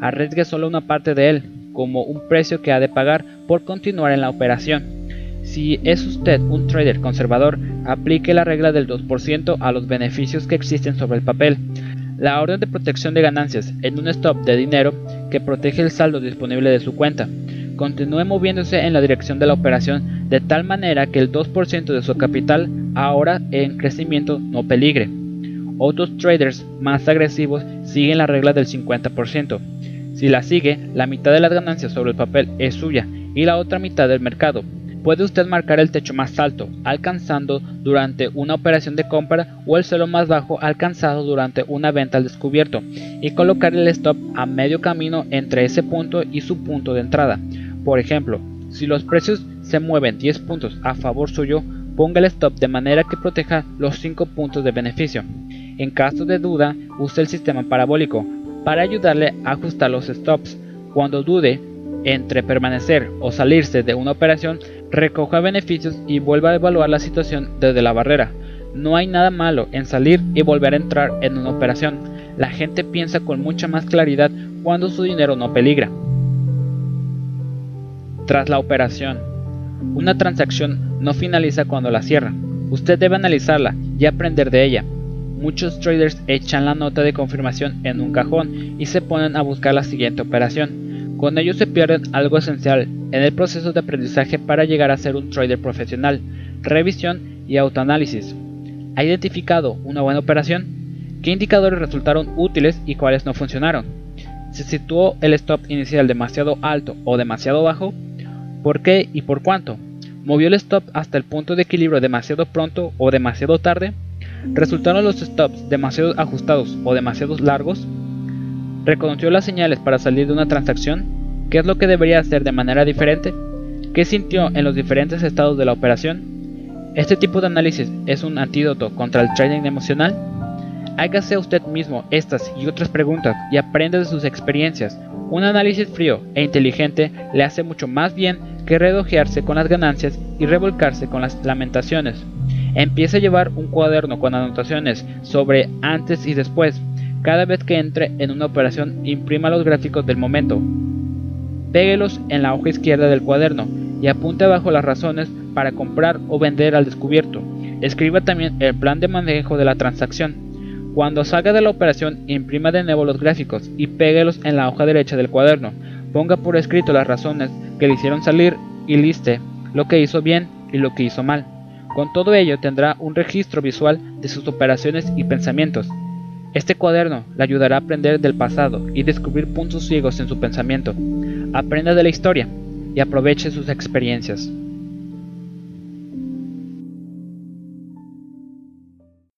arriesgue solo una parte de él, como un precio que ha de pagar por continuar en la operación. Si es usted un trader conservador, aplique la regla del 2% a los beneficios que existen sobre el papel. La orden de protección de ganancias en un stop de dinero que protege el saldo disponible de su cuenta. Continúe moviéndose en la dirección de la operación de tal manera que el 2% de su capital ahora en crecimiento no peligre. Otros traders más agresivos siguen la regla del 50%. Si la sigue, la mitad de las ganancias sobre el papel es suya y la otra mitad del mercado. Puede usted marcar el techo más alto, alcanzando durante una operación de compra o el suelo más bajo alcanzado durante una venta al descubierto y colocar el stop a medio camino entre ese punto y su punto de entrada. Por ejemplo, si los precios se mueven 10 puntos a favor suyo, ponga el stop de manera que proteja los 5 puntos de beneficio. En caso de duda, use el sistema parabólico para ayudarle a ajustar los stops. Cuando dude entre permanecer o salirse de una operación, recoja beneficios y vuelva a evaluar la situación desde la barrera. No hay nada malo en salir y volver a entrar en una operación. La gente piensa con mucha más claridad cuando su dinero no peligra. Tras la operación, una transacción no finaliza cuando la cierra. Usted debe analizarla y aprender de ella. Muchos traders echan la nota de confirmación en un cajón y se ponen a buscar la siguiente operación. Con ello se pierden algo esencial en el proceso de aprendizaje para llegar a ser un trader profesional, revisión y autoanálisis. ¿Ha identificado una buena operación? ¿Qué indicadores resultaron útiles y cuáles no funcionaron? ¿Se situó el stop inicial demasiado alto o demasiado bajo? ¿Por qué y por cuánto? ¿Movió el stop hasta el punto de equilibrio demasiado pronto o demasiado tarde? ¿Resultaron los stops demasiado ajustados o demasiado largos? ¿Reconoció las señales para salir de una transacción? ¿Qué es lo que debería hacer de manera diferente? ¿Qué sintió en los diferentes estados de la operación? ¿Este tipo de análisis es un antídoto contra el trading emocional? Hágase usted mismo estas y otras preguntas y aprenda de sus experiencias. Un análisis frío e inteligente le hace mucho más bien que redojearse con las ganancias y revolcarse con las lamentaciones. Empiece a llevar un cuaderno con anotaciones sobre antes y después. Cada vez que entre en una operación, imprima los gráficos del momento. Péguelos en la hoja izquierda del cuaderno y apunte abajo las razones para comprar o vender al descubierto. Escriba también el plan de manejo de la transacción. Cuando salga de la operación, imprima de nuevo los gráficos y péguelos en la hoja derecha del cuaderno. Ponga por escrito las razones que le hicieron salir y liste lo que hizo bien y lo que hizo mal. Con todo ello tendrá un registro visual de sus operaciones y pensamientos. Este cuaderno le ayudará a aprender del pasado y descubrir puntos ciegos en su pensamiento. Aprenda de la historia y aproveche sus experiencias.